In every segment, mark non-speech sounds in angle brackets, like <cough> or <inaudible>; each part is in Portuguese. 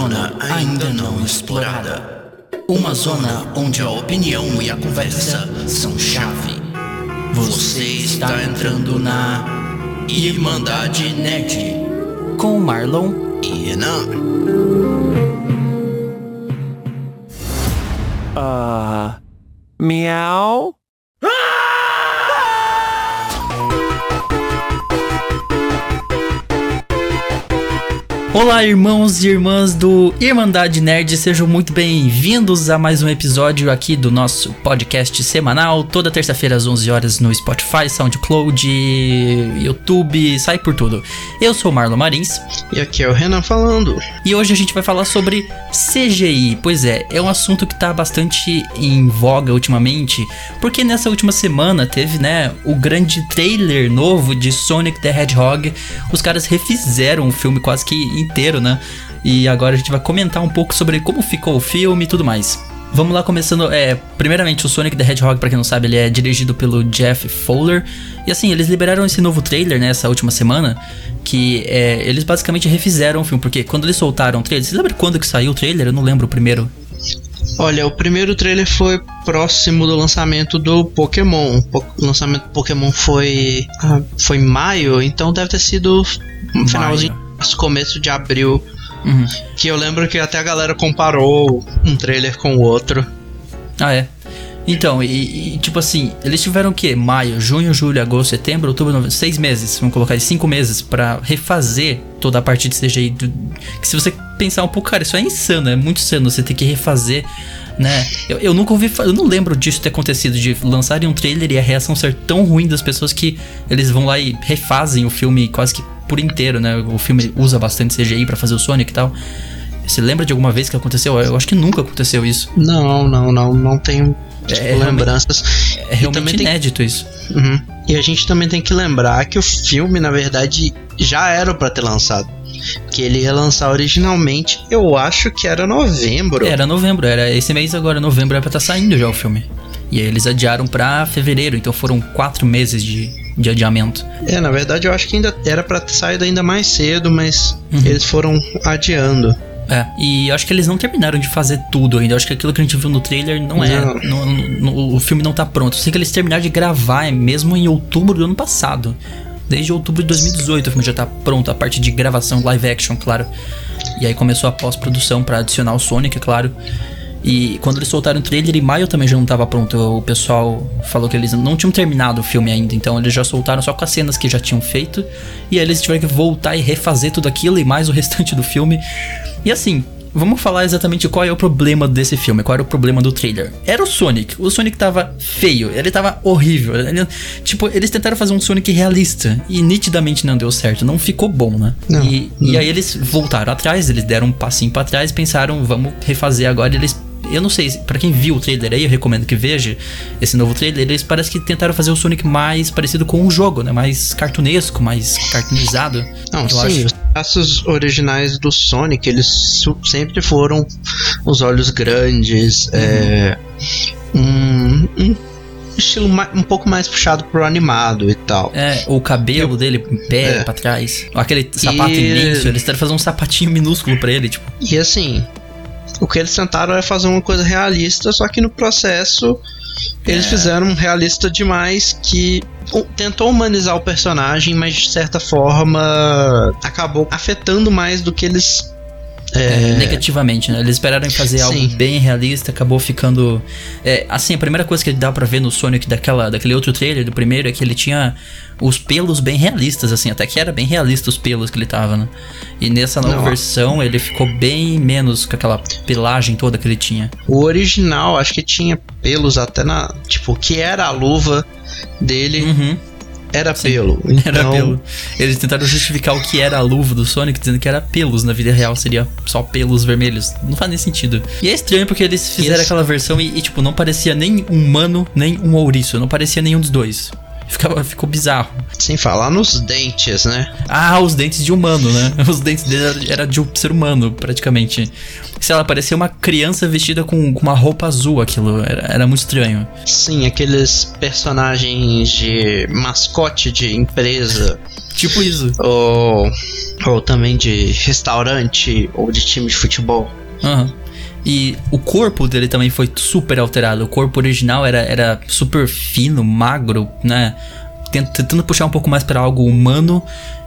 zona ainda não explorada. Uma zona onde a opinião e a conversa são chave. Você está entrando na Irmandade Nerd com Marlon e Renan. Ah. miau? Olá, irmãos e irmãs do Irmandade Nerd, sejam muito bem-vindos a mais um episódio aqui do nosso podcast semanal, toda terça-feira às 11 horas no Spotify, SoundCloud, YouTube, sai por tudo. Eu sou o Marlon Marins. E aqui é o Renan falando. E hoje a gente vai falar sobre CGI. Pois é, é um assunto que tá bastante em voga ultimamente, porque nessa última semana teve, né, o grande trailer novo de Sonic the Hedgehog. Os caras refizeram o filme quase que inteiro, né? E agora a gente vai comentar um pouco sobre como ficou o filme e tudo mais. Vamos lá, começando. É, primeiramente, o Sonic the Hedgehog, para quem não sabe, ele é dirigido pelo Jeff Fowler. E assim, eles liberaram esse novo trailer nessa né, última semana. Que é, eles basicamente refizeram o filme. Porque quando eles soltaram o trailer. Você lembra quando que saiu o trailer? Eu não lembro o primeiro. Olha, o primeiro trailer foi próximo do lançamento do Pokémon. O lançamento do Pokémon foi. Ah, foi em maio, então deve ter sido um finalzinho começo de abril. Uhum. Que eu lembro que até a galera comparou um trailer com o outro. Ah, é? Então, e, e, tipo assim, eles tiveram o quê? Maio, junho, julho, agosto, setembro, outubro, novembro, seis meses, vamos colocar aí, cinco meses para refazer toda a parte de CGI. Do, que se você pensar um pouco, cara, isso é insano, é muito insano você ter que refazer, né? Eu, eu nunca ouvi, eu não lembro disso ter acontecido, de lançarem um trailer e a reação ser tão ruim das pessoas que eles vão lá e refazem o filme quase que por inteiro, né? O filme usa bastante CGI para fazer o Sonic e tal. Você lembra de alguma vez que aconteceu? Eu acho que nunca aconteceu isso. Não, não, não, não tenho tipo, é, lembranças. É realmente inédito tem... isso. Uhum. E a gente também tem que lembrar que o filme, na verdade, já era para ter lançado. Que ele ia lançar originalmente, eu acho que era novembro. Era novembro, era esse mês agora, novembro, era pra estar tá saindo já o filme. E aí eles adiaram para fevereiro, então foram quatro meses de, de adiamento. É, na verdade eu acho que ainda era para ter saído ainda mais cedo, mas uhum. eles foram adiando. É, e acho que eles não terminaram de fazer tudo ainda. Eu acho que aquilo que a gente viu no trailer não, é. No, no, o filme não tá pronto. Eu sei que eles terminaram de gravar é mesmo em outubro do ano passado. Desde outubro de 2018 o filme já tá pronto, a parte de gravação live action, claro. E aí começou a pós-produção para adicionar o Sonic, é claro. E quando eles soltaram o trailer, em maio também já não estava pronto. O pessoal falou que eles não tinham terminado o filme ainda, então eles já soltaram só com as cenas que já tinham feito. E aí eles tiveram que voltar e refazer tudo aquilo e mais o restante do filme. E assim, vamos falar exatamente qual é o problema desse filme, qual era o problema do trailer. Era o Sonic. O Sonic tava feio, ele tava horrível. Ele, tipo, eles tentaram fazer um Sonic realista e nitidamente não deu certo, não ficou bom, né? Não, e, não. e aí eles voltaram atrás, eles deram um passinho para trás, pensaram, vamos refazer agora. Eles eu não sei, para quem viu o trailer aí, eu recomendo que veja esse novo trailer. Eles parece que tentaram fazer o Sonic mais parecido com o jogo, né? Mais cartunesco, mais cartoonizado. Não, sim, acho. Os traços originais do Sonic, eles sempre foram os olhos grandes, uhum. é, um, um estilo um pouco mais puxado pro animado e tal. É, o cabelo dele em pé, é. pra trás. Aquele sapato e... imenso, eles tentaram fazer um sapatinho minúsculo pra ele, tipo. E assim, o que eles tentaram é fazer uma coisa realista, só que no processo eles é. fizeram um realista demais que tentou humanizar o personagem, mas de certa forma acabou afetando mais do que eles é... Negativamente, né? Eles esperaram em fazer Sim. algo bem realista, acabou ficando. É, assim, a primeira coisa que dá para ver no Sonic daquela, daquele outro trailer do primeiro é que ele tinha os pelos bem realistas, assim, até que era bem realista os pelos que ele tava, né? E nessa nova Não. versão ele ficou bem menos com aquela pelagem toda que ele tinha. O original, acho que tinha pelos até na. Tipo, que era a luva dele. Uhum era Sim, pelo. <laughs> Então... Era pelo. Eles tentaram justificar o que era a luva do Sonic, dizendo que era pelos. Na vida real seria só pelos vermelhos. Não faz nem sentido. E é estranho porque eles fizeram aquela versão e, e, tipo, não parecia nem um humano, nem um ouriço. Não parecia nenhum dos dois. Ficava, ficou bizarro. Sem falar nos dentes, né? Ah, os dentes de humano, né? <laughs> Os dentes dele era de um ser humano, praticamente. Sei lá, parecia uma criança vestida com, com uma roupa azul, aquilo. Era, era muito estranho. Sim, aqueles personagens de mascote de empresa. <laughs> tipo isso. Ou, ou também de restaurante ou de time de futebol. Aham. E o corpo dele também foi super alterado. O corpo original era, era super fino, magro, né? Tent- Tentando puxar um pouco mais para algo humano.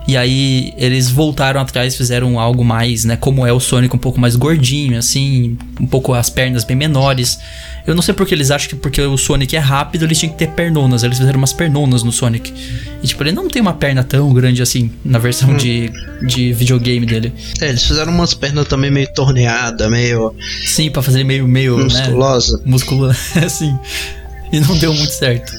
E aí eles voltaram atrás, fizeram algo mais, né? Como é o Sonic um pouco mais gordinho, assim, um pouco as pernas bem menores. Eu não sei porque eles acham que porque o Sonic é rápido, eles tinham que ter pernonas. Eles fizeram umas pernonas no Sonic. E tipo, ele não tem uma perna tão grande assim na versão de, de videogame dele. É, eles fizeram umas pernas também meio torneada, meio Sim, pra fazer meio, meio, né? musculosa. <laughs> Assim. E não deu muito certo.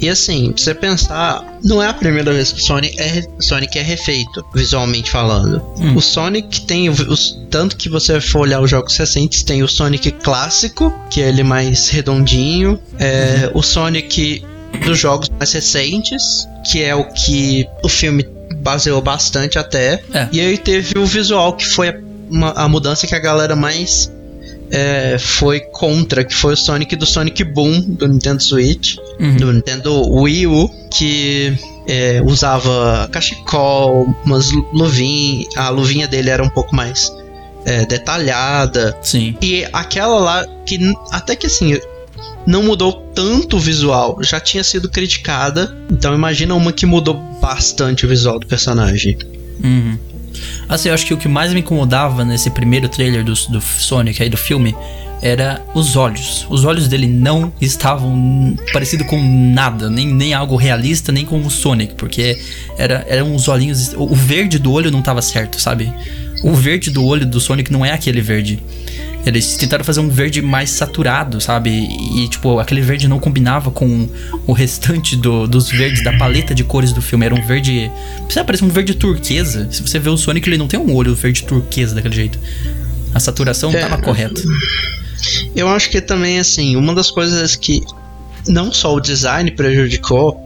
E assim, pra você pensar, não é a primeira vez que o Sonic é, Sonic é refeito, visualmente falando. Hum. O Sonic tem, o- os, tanto que você for olhar os jogos recentes, tem o Sonic clássico, que é ele mais redondinho, é, o Sonic dos jogos mais recentes, que é o que o filme baseou bastante até. É. E aí teve o visual, que foi a, uma- a mudança que a galera mais é, foi contra, que foi o Sonic do Sonic Boom do Nintendo Switch, Uhum. do Nintendo Wii U, que é, usava cachecol, umas lu- luvinhas, a luvinha dele era um pouco mais é, detalhada. Sim. E aquela lá, que até que assim, não mudou tanto o visual, já tinha sido criticada. Então imagina uma que mudou bastante o visual do personagem. Uhum. Assim, eu acho que o que mais me incomodava nesse primeiro trailer do, do Sonic aí do filme era os olhos. Os olhos dele não estavam parecidos com nada, nem, nem algo realista, nem com o Sonic, porque era, eram os olhinhos. O verde do olho não tava certo, sabe? O verde do olho do Sonic não é aquele verde. Eles tentaram fazer um verde mais saturado, sabe? E, tipo, aquele verde não combinava com o restante do- dos verdes, da paleta de cores do filme. Era um verde. Precisa parecer um verde turquesa. Se você vê o Sonic, ele não tem um olho verde turquesa daquele jeito. A saturação não É. tava correta. Eu acho que também, assim, uma das coisas que não só o design prejudicou,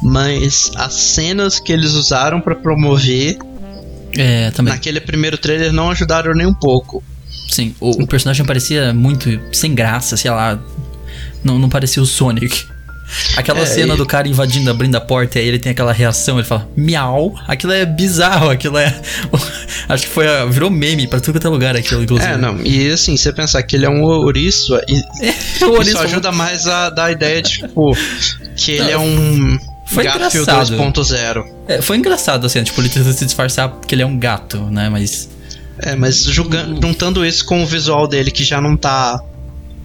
mas as cenas que eles usaram pra promover É, também. naquele primeiro trailer não ajudaram nem um pouco. Sim, o, o personagem parecia muito sem graça, sei lá. Não, não parecia o Sonic. Aquela É, cena do cara invadindo, abrindo a porta e aí ele tem aquela reação, ele fala miau. Aquilo é bizarro, aquilo é. <laughs> Acho que foi. Virou meme pra tudo quanto é lugar aquilo, inclusive. É, não, e assim, você pensar que ele é um ouriço, e <laughs> O isso Ouriço ajuda mais a dar a ideia de, tipo, que ele é um Foi Garfield engraçado. 2.0. É, foi engraçado, assim, tipo, ele tenta se disfarçar porque ele é um gato, né? Mas. É, mas julgando, juntando isso com o visual dele, que já não tá.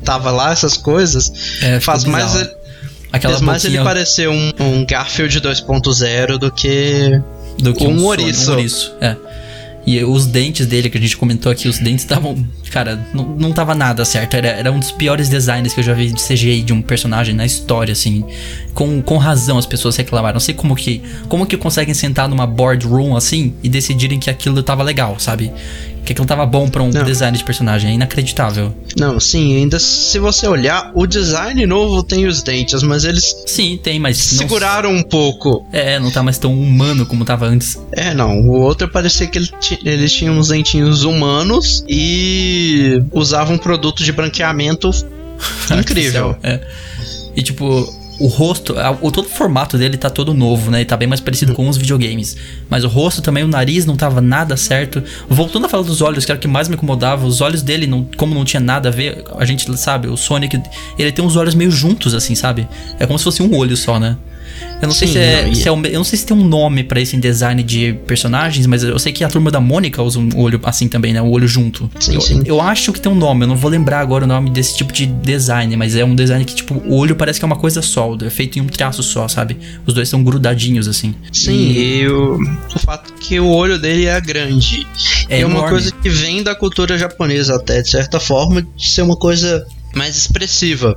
Tava lá, essas coisas, É, faz mais, ele- Aquela faz mais ele boquinha parecer um, um Garfield 2.0 do que. do que um Sonic, ouriço. Um ouriço, é. E os dentes dele, que a gente comentou aqui, os dentes <laughs> estavam. Cara, não, não tava nada certo. Era, era um dos piores designs que eu já vi de CGI de um personagem na história, assim. Com, com razão as pessoas reclamaram. Não sei como que. Como que conseguem sentar numa boardroom assim e decidirem que aquilo tava legal, sabe? Que aquilo tava bom pra um Não. design de personagem. É inacreditável. Não, sim, ainda se você olhar, o design novo tem os dentes, mas eles Sim, tem, mas. não- seguraram um pouco. É, não tá mais tão humano como tava antes. É, não. O outro parecia que ele eles tinham uns dentinhos humanos e usavam um produto de branqueamento <laughs> incrível. É. E tipo, o rosto, o todo o formato dele tá todo novo, né? E tá bem mais parecido com os videogames. Mas o rosto também, o nariz não tava nada certo. Voltando a falar dos olhos, que era o que mais me incomodava, os olhos dele, não, como não tinha nada a ver, a gente sabe, o Sonic, ele tem os olhos meio juntos, assim, sabe? É como se fosse um olho só, né? Eu não sei Sim, se é, não, se é um- eu não sei se tem um nome pra esse design de personagens, mas eu sei que a turma da Mônica usa um olho assim também, né? O olho junto. Sim, eu, sim. eu acho que tem um nome, eu não vou lembrar agora o nome desse tipo de design, mas é um design que, tipo, o olho parece que é uma coisa só, é feito em um traço só, sabe? Os dois são grudadinhos, assim. Sim, E- e o, o fato que o olho dele é grande. É É, uma enorme. coisa que vem da cultura japonesa até, de certa forma, de ser uma coisa mais expressiva.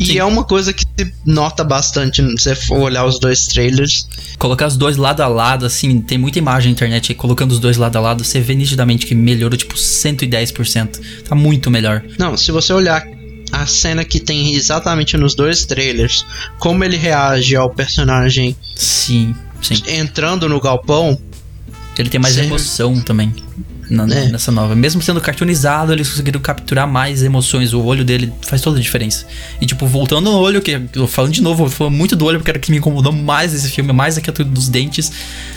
E Sim. é uma coisa que se nota bastante se você for olhar os dois trailers. Colocar os dois lado a lado, assim, tem muita imagem na internet aí, colocando os dois lado a lado, você vê nitidamente que melhorou, tipo, 110%. Tá muito melhor. Não, se você olhar a cena que tem exatamente nos dois trailers, como ele reage ao personagem Sim, sim. entrando no galpão, Ele tem mais Sério? emoção também. Na- É. nessa nova. Mesmo sendo cartoonizado, eles conseguiram capturar mais emoções. O olho dele faz toda a diferença. E, tipo, voltando no olho, que eu falando de novo, eu falando muito do olho, porque era o que me incomodou mais nesse filme, mais aquilo dos dentes.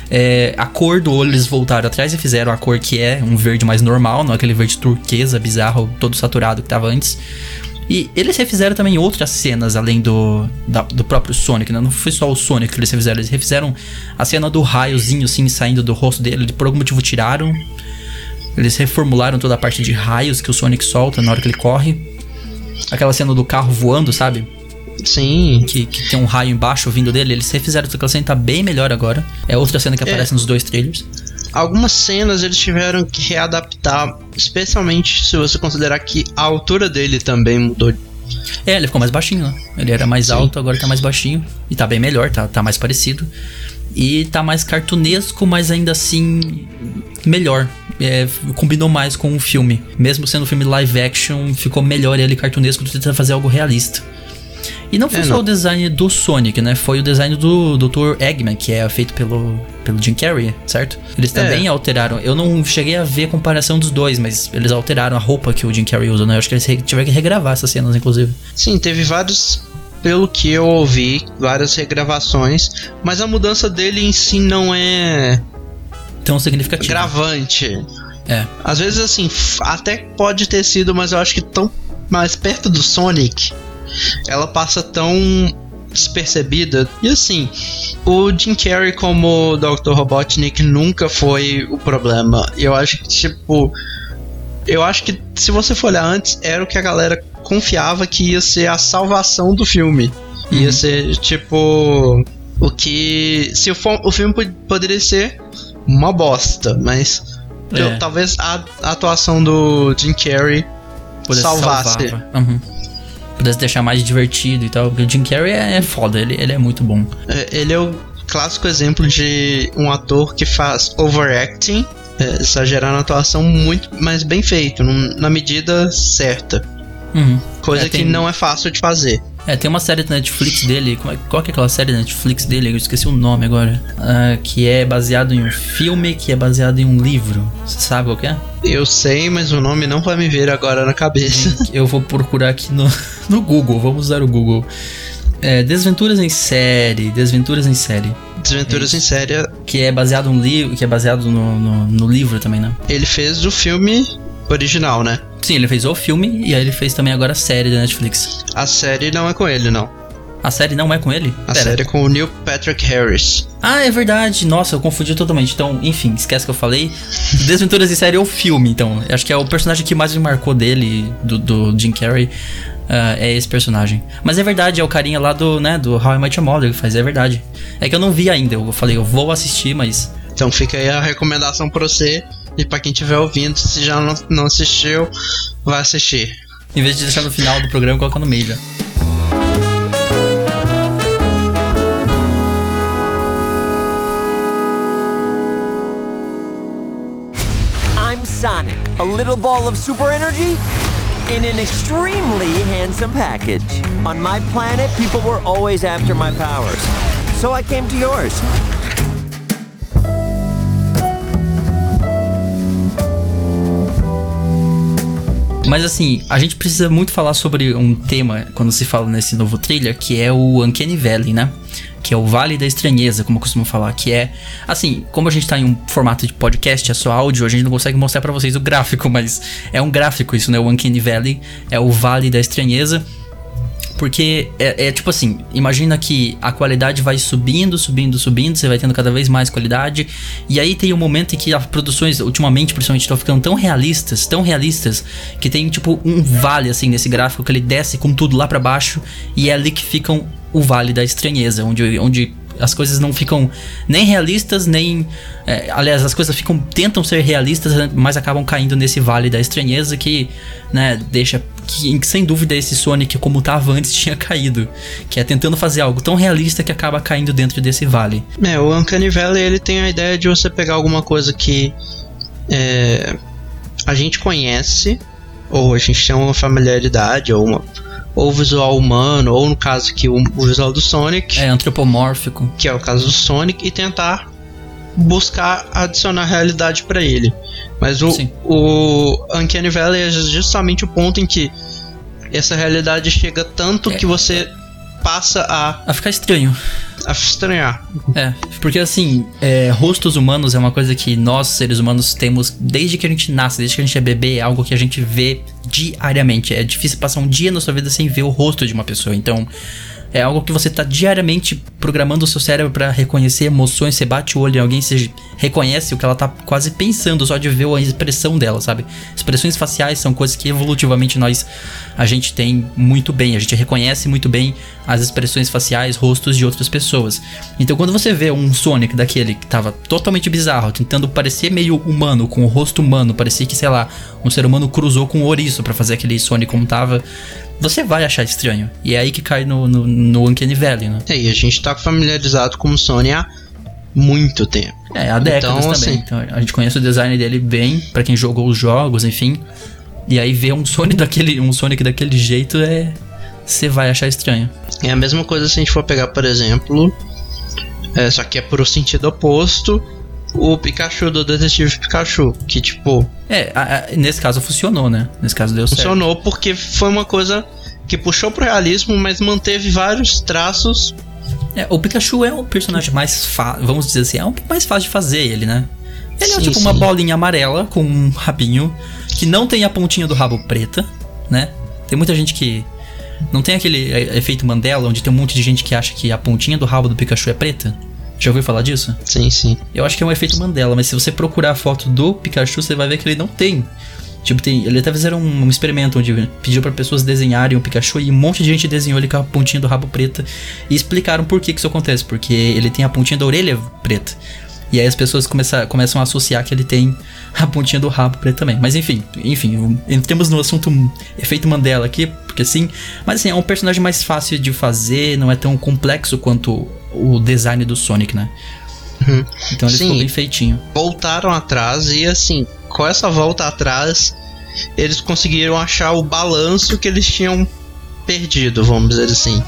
É, a cor do olho eles voltaram atrás e fizeram a cor que é um verde mais normal, não aquele verde turquesa bizarro, todo saturado que tava antes. E eles refizeram também outras cenas além do, da- do próprio Sonic, né? Não foi só o Sonic que eles refizeram, eles refizeram a cena do raiozinho assim saindo do rosto dele, por algum motivo tiraram. Eles reformularam toda a parte de raios que o Sonic solta na hora que ele corre. Aquela cena do carro voando, sabe? Sim. Que, que tem um raio embaixo vindo dele. Eles refizeram toda aquela cena, tá bem melhor agora. É outra cena que É. aparece nos dois trailers. Algumas cenas eles tiveram que readaptar, especialmente se você considerar que a altura dele também mudou. É, ele ficou mais baixinho, né? Ele era mais Sim. alto, agora tá mais baixinho. E tá bem melhor, tá, tá mais parecido. E tá mais cartunesco, mas ainda assim melhor. É, combinou mais com o filme. Mesmo sendo um filme live action, ficou melhor ele cartunesco do que tentar fazer algo realista. E não foi É, só não. o design do Sonic, né? Foi o design do Dr. Eggman, que é feito pelo, pelo Jim Carrey, certo? Eles também É. alteraram. Eu não cheguei a ver a comparação dos dois, mas eles alteraram a roupa que o Jim Carrey usa, né? Eu acho que eles tiveram que regravar essas cenas, inclusive. Sim, teve vários, pelo que eu ouvi, várias regravações, mas a mudança dele em si não é Tão significativo. gravante. É. Às vezes, assim, até pode ter sido, mas eu acho que tão mais perto do Sonic, ela passa tão despercebida. E assim, o Jim Carrey como Dr. Robotnik nunca foi o problema. Eu acho que, tipo. Eu acho que se você for olhar antes, era o que a galera confiava que ia ser a salvação do filme. Ia Uhum. ser, tipo. O que. Se o, o filme pod- poderia ser uma bosta, mas. É. eu- talvez a, a atuação do Jim Carrey Pudesse salvasse. Uhum. Pudesse deixar mais divertido e tal. Porque o Jim Carrey é, é foda, ele, ele é muito bom. É, Ele é o clássico exemplo de um ator que faz overacting, é, exagerar na atuação muito, mas bem feito, num- na medida certa. Uhum. Coisa É, tem- que não é fácil de fazer. É, tem uma série da Netflix dele. como é- Qual que é aquela série da Netflix dele? Eu esqueci o nome agora. Ah, que é baseado em um filme que é baseado em um livro. Você sabe qual que é? Eu sei, mas o nome não vai me vir agora na cabeça. Eu vou procurar aqui no, <laughs> no Google. Vamos usar o Google. É, Desventuras em série. Desventuras em série. Desventuras em série, Que é baseado no livro. Que é baseado no, no, no livro também, né? ele fez o filme original, né? Sim, ele fez o filme e aí ele fez também agora a série da Netflix. A série não é com ele, não. A série não é com ele? A Pera. série é com o Neil Patrick Harris. Ah, é verdade. Nossa, eu confundi totalmente. Então, enfim, esquece que eu falei. <laughs> Desventuras em série é o filme, então. Acho que é o personagem que mais me marcou dele, do, do Jim Carrey. ah, é esse personagem. Mas é verdade, é o carinha lá do, né, do How I Met Your Mother que faz, é verdade. É que eu não vi ainda, eu falei, eu vou assistir, mas. Então fica aí a recomendação pra você e pra quem estiver ouvindo, se já não, não assistiu, vai assistir. Em vez de deixar no final do programa, coloca no meio já. I'm Sonic, a little ball of super energy in an extremely handsome package. On my planet, people were always after my powers. So I came to yours. Mas assim, a gente precisa muito falar sobre um tema quando se fala nesse novo trailer, que é o Uncanny Valley, né? Que é o Vale da Estranheza, como eu costumo falar, que é assim, como a gente tá em um formato de podcast, é só áudio, a gente não consegue mostrar pra vocês o gráfico, mas é um gráfico isso, né? O Uncanny Valley é o Vale da Estranheza. Porque é, é tipo assim, imagina que a qualidade vai subindo, subindo, subindo, você vai tendo cada vez mais qualidade. E aí tem um momento em que as produções, ultimamente, principalmente, estão ficando tão realistas, tão realistas, que tem tipo um vale assim nesse gráfico que ele desce com tudo lá pra baixo e é ali que ficam o vale da estranheza, onde, onde as coisas não ficam nem realistas, nem. é, aliás, as coisas ficam. tentam ser realistas, mas acabam caindo nesse vale da estranheza que, né, deixa. Que, sem dúvida esse Sonic, como tava antes, <laughs> tinha caído. Que é tentando fazer algo tão realista que acaba caindo dentro desse vale. É, o Uncanny Valley ele tem a ideia de você pegar alguma coisa que é, a gente conhece, ou a gente tem uma familiaridade, ou uma ou visual humano, ou no caso aqui o, o visual do Sonic, É antropomórfico. que é o caso do Sonic, e tentar buscar adicionar realidade para ele. Mas o, Sim. o Uncanny Valley é justamente o ponto em que essa realidade chega tanto É. que você passa a, A ficar estranho. a estranhar. É, porque assim, é, rostos humanos é uma coisa que nós, seres humanos, temos desde que a gente nasce, desde que a gente é bebê, é algo que a gente vê diariamente. É difícil passar um dia na sua vida sem ver o rosto de uma pessoa. Então, é algo que você tá diariamente programando o seu cérebro pra reconhecer emoções. Você bate o olho em alguém, você reconhece o que ela tá quase pensando só de ver a expressão dela, sabe? Expressões faciais são coisas que evolutivamente nós a gente tem muito bem, a gente reconhece muito bem as expressões faciais, rostos de outras pessoas. Então quando você vê um Sonic daquele que tava totalmente bizarro, tentando parecer meio humano, com o rosto humano, parecia que, sei lá, um ser humano cruzou com um ouriço pra fazer aquele Sonic como tava, você vai achar estranho. E é aí que cai no, no, no Uncanny Valley, né? É, e a gente tá familiarizado com o Sony há muito tempo. É, há décadas Então, também. assim- Então a gente conhece o design dele bem, pra quem jogou os jogos, enfim. E aí ver um Sonic <laughs> daquele, um Sonic daquele jeito é você vai achar estranho. É a mesma coisa se a gente for pegar, por exemplo, é, só que é pro sentido oposto, o Pikachu do Detetive Pikachu, que tipo, É, a- a- nesse caso funcionou, né? Nesse caso deu certo. funcionou porque foi uma coisa que puxou pro realismo, mas manteve vários traços. É, o Pikachu é o personagem mais fácil, vamos dizer assim, é um pouco mais fácil de fazer ele, né? Ele é Sim, tipo uma sim. bolinha amarela com um rabinho que não tem a pontinha do rabo preta, né? Tem muita gente que não tem aquele é, efeito Mandela onde tem um monte de gente que acha que a pontinha do rabo do Pikachu é preta. Já ouviu falar disso? Sim, sim. Eu acho que é um efeito Mandela, mas se você procurar a foto do Pikachu, você vai ver que ele não tem. Tipo, tem, ele até fizeram um, um experimento onde pediu para pessoas desenharem o Pikachu e um monte de gente desenhou ele com a pontinha do rabo preta e explicaram por que, que isso acontece, porque ele tem a pontinha da orelha preta. E aí as pessoas começam, começam a associar que ele tem a pontinha do rabo preta também. Mas enfim, enfim, entremos no assunto efeito Mandela aqui, porque sim. Mas assim, é um personagem mais fácil de fazer, não é tão complexo quanto o design do Sonic, né? Uhum. Então ele Sim. ficou bem feitinho. Voltaram atrás e assim, com essa volta atrás, eles conseguiram achar o balanço que eles tinham perdido, vamos dizer assim.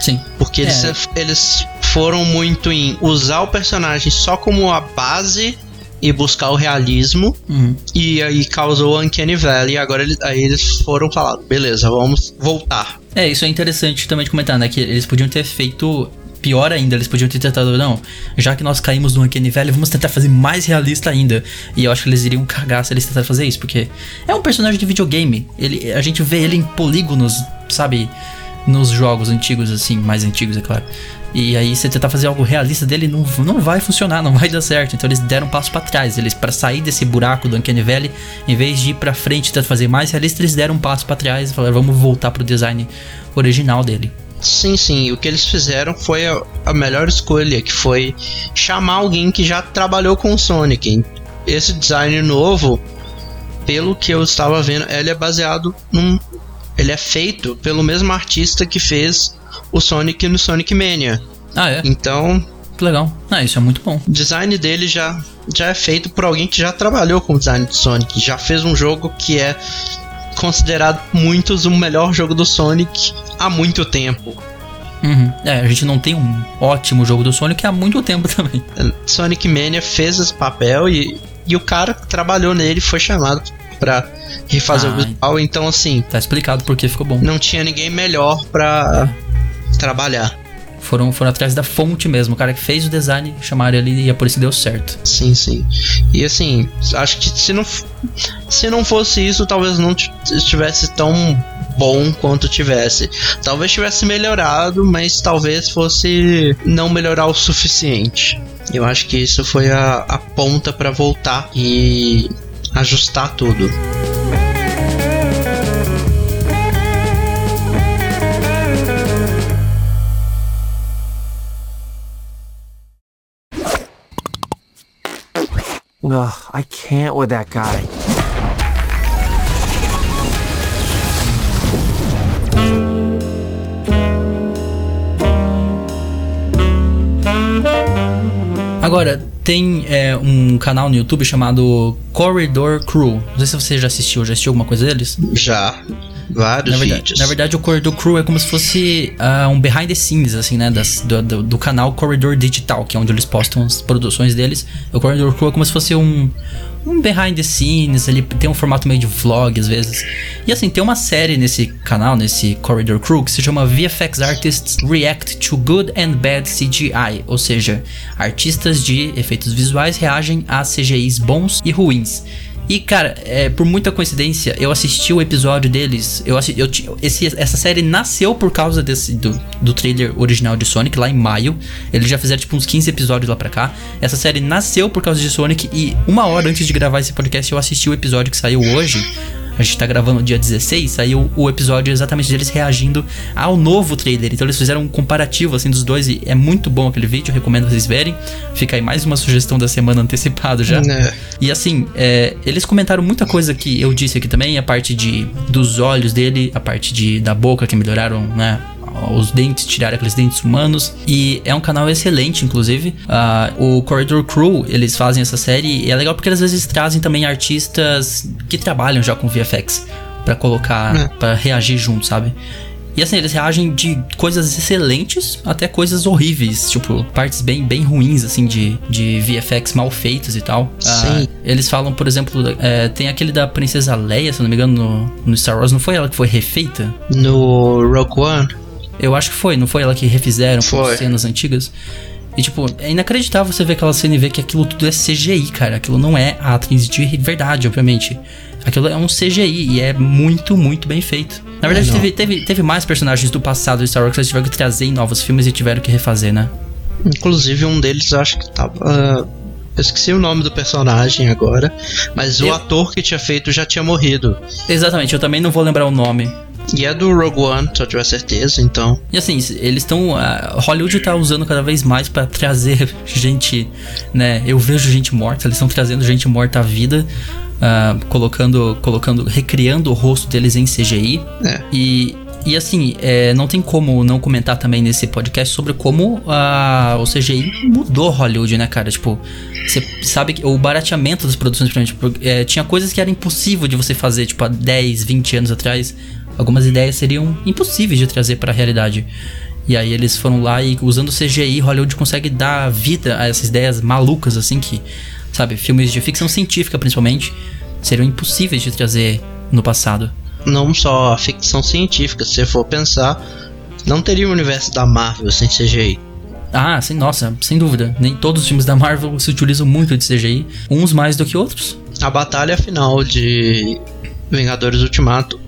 Sim. Porque eles, É. eles foram muito em usar o personagem só como a base e buscar o realismo. Uhum. E aí causou o Uncanny Valley. E agora eles, aí eles foram falar: beleza, vamos voltar. É, isso é interessante também de comentar, né? Que eles podiam ter feito pior ainda, eles podiam ter tentado, não, já que nós caímos no Uncanny Valley, vamos tentar fazer mais realista ainda. E eu acho que eles iriam cagar se eles tentarem fazer isso, porque é um personagem de videogame. Ele, a gente vê ele em polígonos, sabe? Nos jogos antigos, assim, mais antigos, é claro. E aí você tentar fazer algo realista dele não, não vai funcionar, não vai dar certo. Então eles deram um passo pra trás. Eles para sair desse buraco do Uncanny Valley, em vez de ir pra frente e tentar fazer mais realista, eles deram um passo pra trás e falaram, vamos voltar pro design original dele. Sim, sim. O que eles fizeram foi a, a melhor escolha, que foi chamar alguém que já trabalhou com o Sonic. Esse design novo, pelo que eu estava vendo, ele é baseado num. Ele é feito pelo mesmo artista que fez o Sonic no Sonic Mania. Ah, é? Então, Que legal. Ah, isso é muito bom. o design dele já, já é feito por alguém que já trabalhou com o design de Sonic. Já fez um jogo que é considerado por muitos o melhor jogo do Sonic há muito tempo. Uhum. É, a gente não tem um ótimo jogo do Sonic há muito tempo <laughs> também. Sonic Mania fez esse papel e, e o cara que trabalhou nele foi chamado pra refazer Ah, o visual. Então, assim, Tá explicado porque ficou bom. não tinha ninguém melhor pra trabalhar. Foram, foram atrás da fonte mesmo. O cara que fez o design, chamaram ele e é por isso que deu certo. Sim, sim. E assim, acho que se não, se não fosse isso, talvez não estivesse tão bom quanto tivesse. Talvez tivesse melhorado, mas talvez fosse não melhorar o suficiente. Eu acho que isso foi a, a ponta pra voltar e ajustar tudo. Ugh, I can't with that guy. Agora, tem é, um canal no YouTube chamado Corridor Crew. Não sei se você já assistiu, já assistiu alguma coisa deles? Já. Vários Na verdade, vídeos. na verdade, o Corridor Crew é como se fosse ah, um behind the scenes, assim, né? Das, do, do, do canal Corridor Digital, que é onde eles postam as produções deles. O Corridor Crew é como se fosse um, um behind the scenes, ele tem um formato meio de vlog às vezes. E assim, tem uma série nesse canal, nesse Corridor Crew, que se chama VFX Artists React to Good and Bad CGI, ou seja, artistas de efeitos visuais reagem a CGIs bons e ruins. E, cara, é, por muita coincidência, eu assisti o episódio deles. Eu, assi- eu esse, essa série nasceu por causa desse, do, do trailer original de Sonic, lá em maio. Eles já fizeram tipo uns 15 episódios lá pra cá. Essa série nasceu por causa de Sonic. E uma hora antes de gravar esse podcast, eu assisti o episódio que saiu hoje. A gente tá gravando no dia 16, saiu o episódio exatamente deles reagindo ao novo trailer. Então eles fizeram um comparativo assim dos dois e é muito bom aquele vídeo, recomendo vocês verem. Fica aí mais uma sugestão da semana antecipado já. É. E assim, é, eles comentaram muita coisa que eu disse aqui também, a parte de dos olhos dele, a parte de da boca que melhoraram, né? Os dentes, tiraram aqueles dentes humanos. E é um canal excelente, inclusive. Ah, o Corridor Crew, eles fazem essa série. E é legal porque às vezes trazem também artistas que trabalham já com VFX pra colocar, É. pra reagir junto, sabe? E assim, eles reagem de coisas excelentes até coisas horríveis, tipo, partes bem, bem ruins, assim, de, de VFX mal feitos e tal. Ah, Sim. eles falam, por exemplo, é, tem aquele da Princesa Leia, se eu não me engano, no, no Star Wars, não foi ela que foi refeita? No Rogue One, Eu acho que foi, não foi ela que refizeram Foi. cenas antigas? E tipo, é inacreditável você ver aquela cena e ver que aquilo tudo é CGI, cara. Aquilo não é a atriz de verdade, obviamente. Aquilo é um CGI e é muito, muito bem feito. Na verdade, É, teve, teve, teve mais personagens do passado de Star Wars que eles tiveram que trazer em novos filmes e tiveram que refazer, né? inclusive um deles eu acho que tava. ah, eu esqueci o nome do personagem agora, mas o Eu- ator que tinha feito já tinha morrido. Exatamente, eu também não vou lembrar o nome. E é do Rogue One, se eu tiver certeza, então. E assim, eles estão. Hollywood tá usando cada vez mais pra trazer <laughs> gente, né? Eu vejo gente morta, eles estão trazendo gente morta à vida, ah, colocando, colocando, recriando o rosto deles em CGI. É. E, e assim, é, não tem como não comentar também nesse podcast sobre como ah, o CGI mudou Hollywood, né, cara? Tipo, você sabe que o barateamento das produções, por exemplo, é, tinha coisas que era impossível de você fazer, tipo, há 10, 20 anos atrás. Algumas ideias seriam impossíveis de trazer pra realidade. E aí eles foram lá e usando CGI, Hollywood consegue dar vida a essas ideias malucas, assim, que, sabe, filmes de ficção científica principalmente, seriam impossíveis de trazer no passado. Não só a ficção científica, se você for pensar, não teria o universo da Marvel sem CGI. Ah, sim, nossa, sem dúvida. Nem todos os filmes da Marvel se utilizam muito de CGI, uns mais do que outros. A batalha final de Vingadores Ultimato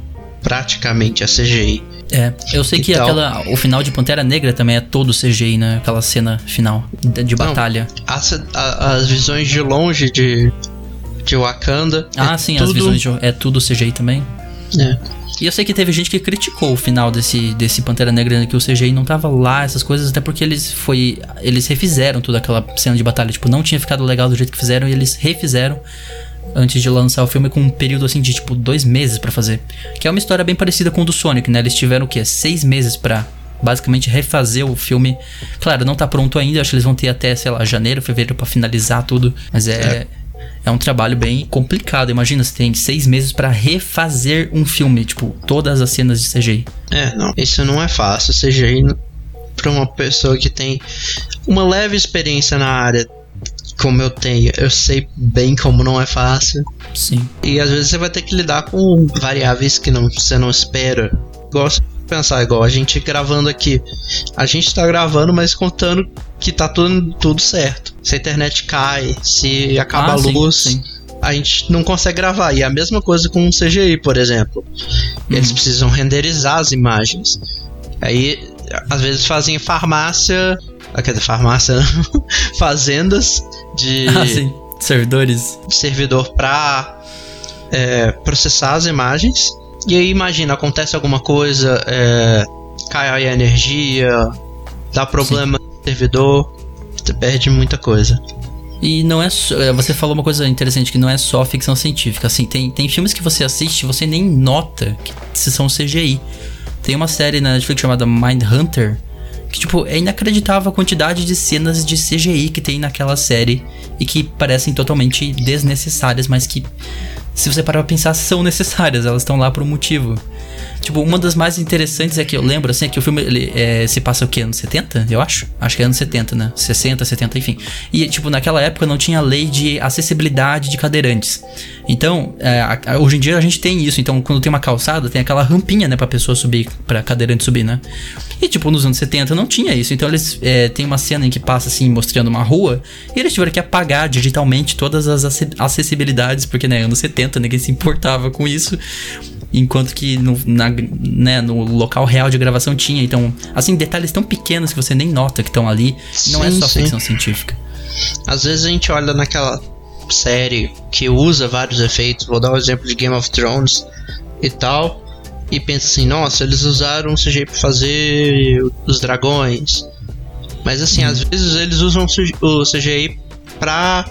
praticamente é CGI. É, eu sei que aquela, o final de Pantera Negra também é todo CGI, né? Aquela cena final de, de batalha. As, a- as visões de longe de, de Wakanda. Ah, é sim, as tudo- visões de, é tudo CGI também. É. E eu sei que teve gente que criticou o final desse, desse Pantera Negra, que o CGI não tava lá, essas coisas, até porque eles foi. Eles refizeram toda aquela cena de batalha. Tipo, não tinha ficado legal do jeito que fizeram e eles refizeram antes de lançar o filme com um período assim de tipo dois meses pra fazer. Que é uma história bem parecida com o do Sonic, né? Eles tiveram o quê? Seis meses pra basicamente refazer o filme. Claro, não tá pronto ainda, acho que eles vão ter até, sei lá, janeiro, fevereiro pra finalizar tudo. Mas é. É um trabalho bem complicado. Imagina, você tem seis meses pra refazer um filme, tipo, todas as cenas de CGI. É, não. Isso não é fácil. CGI pra uma pessoa que tem uma leve experiência na área, como eu tenho, eu sei bem como não é fácil. Sim. E às vezes você vai ter que lidar com variáveis que não, você não espera. Gosto pensar igual a gente gravando aqui. A gente tá gravando, mas contando que tá tudo, tudo certo. Se a internet cai, se acaba Ah, a sim, luz, sim. a gente não consegue gravar. E a mesma coisa com o CGI, por exemplo. Eles Uhum. precisam renderizar as imagens. Aí, às vezes fazem farmácia. Quer dizer, farmácia, <laughs> fazendas de <laughs> Ah, sim. Servidores. servidor para processar as imagens. E aí, imagina, acontece alguma coisa, é, cai a energia, dá problema no servidor, você perde muita coisa. E não é só, é, Você falou uma coisa interessante que não é só ficção científica. Assim, tem, tem filmes que você assiste e você nem nota que se são CGI. Tem uma série na Netflix chamada Mindhunter. Que, tipo, é inacreditável a quantidade de cenas de CGI que tem naquela série. E que parecem totalmente desnecessárias, mas que, se você parar pra pensar, são necessárias. Elas estão lá por um motivo. Tipo, uma das mais interessantes é que eu lembro, assim, é que o filme ele, é, se passa o quê? Anos 70, eu acho? Acho que é anos 70, né? 60, 70, enfim. E, tipo, naquela época não tinha lei de acessibilidade de cadeirantes. Então, é, hoje em dia a gente tem isso. Então, quando tem uma calçada, tem aquela rampinha, né, pra pessoa subir, pra cadeirante subir, né? E, tipo, nos anos 70 não tinha isso. Então, eles é, tem uma cena em que passa, assim, mostrando uma rua, e eles tiveram que apagar digitalmente todas as ace- acessibilidades, porque, né, anos 70, ninguém se importava com isso. Enquanto que no, na- né, no local real de gravação tinha. Então, assim, detalhes tão pequenos que você nem nota que estão ali. não é Sim, só sim. ficção científica. Às vezes a gente olha naquela série que usa vários efeitos, vou dar o exemplo de Game of Thrones e tal, e pensa assim, nossa, eles usaram CGI pra fazer os dragões. Mas assim, às vezes eles usam o CGI pra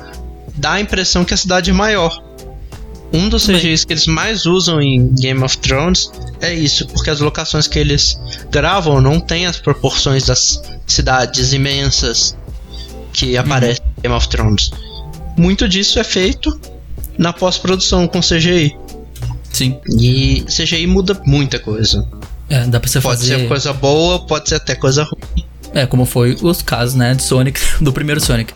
dar a impressão que a cidade é maior. Um dos CGIs que eles mais usam em Game of Thrones é isso, porque as locações que eles gravam não têm as proporções das cidades imensas que aparecem em Game of Thrones. Muito disso é feito na pós-produção com CGI. Sim. E CGI muda muita coisa. É, dá pra você Pode fazer. ser coisa boa, pode ser até coisa ruim. É, como foi os casos, né, de Sonic, <laughs> do primeiro Sonic.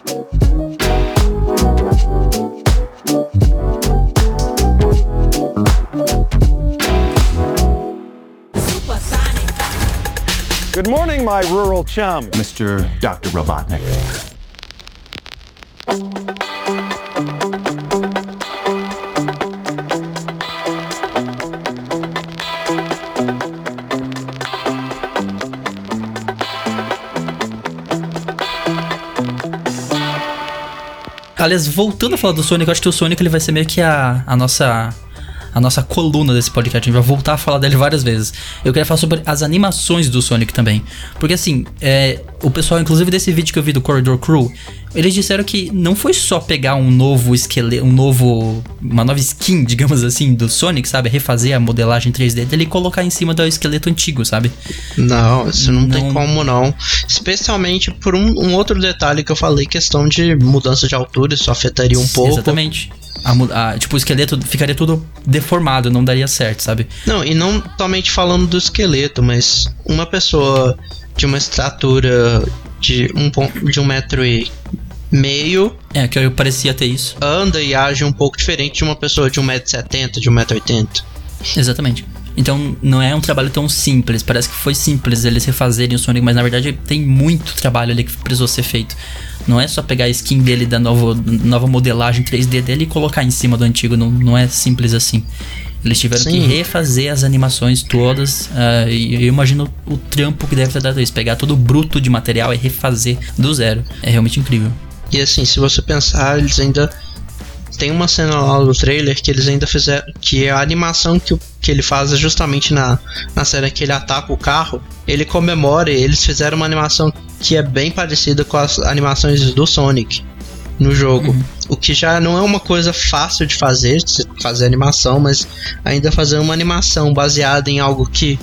Good morning, my rural chum. Mr. Dr. Robotnik. Aliás, voltando a falar do Sonic, eu acho que o Sonic ele vai ser meio que a, a nossa a nossa coluna desse podcast. A gente vai voltar a falar dele várias vezes. Eu queria falar sobre as animações do Sonic também. Porque assim, é, o pessoal, inclusive desse vídeo que eu vi do Corridor Crew, eles disseram que não foi só pegar um novo esqueleto, um novo. uma nova skin, digamos assim, do Sonic, sabe? Refazer a modelagem 3D dele e colocar em cima do esqueleto antigo, sabe? Não, isso não, tem Não. como não. Especialmente por um, um outro detalhe que eu falei, questão de mudança de altura, isso afetaria um pouco. Exatamente. A a- tipo, o esqueleto ficaria tudo deformado, não daria certo, sabe? Não, e não somente falando do esqueleto, mas uma pessoa de uma estatura de um, de um metro e meio É, que eu parecia ter isso. anda e age um pouco diferente de uma pessoa de 1,70m, de 1,80m. Exatamente. Então não é um trabalho tão simples. Parece que foi simples eles refazerem o Sonic, mas na verdade tem muito trabalho ali que precisou ser feito. Não é só pegar a skin dele da nova, nova modelagem 3D dele e colocar em cima do antigo. Não, não é simples assim. Eles tiveram que Sim. refazer as animações todas. ah, e eu imagino o trampo que deve ter dado isso. Pegar todo o bruto de material e refazer do zero. É realmente incrível. E assim, se você pensar, eles ainda. Tem uma cena lá do trailer que eles ainda fizeram. Que a animação que, que ele faz é justamente na, na cena que ele ataca o carro. Ele comemora e eles fizeram uma animação que é bem parecida com as animações do Sonic no jogo. O que já não é uma coisa fácil de fazer, de fazer animação, mas ainda fazer uma animação baseada em algo que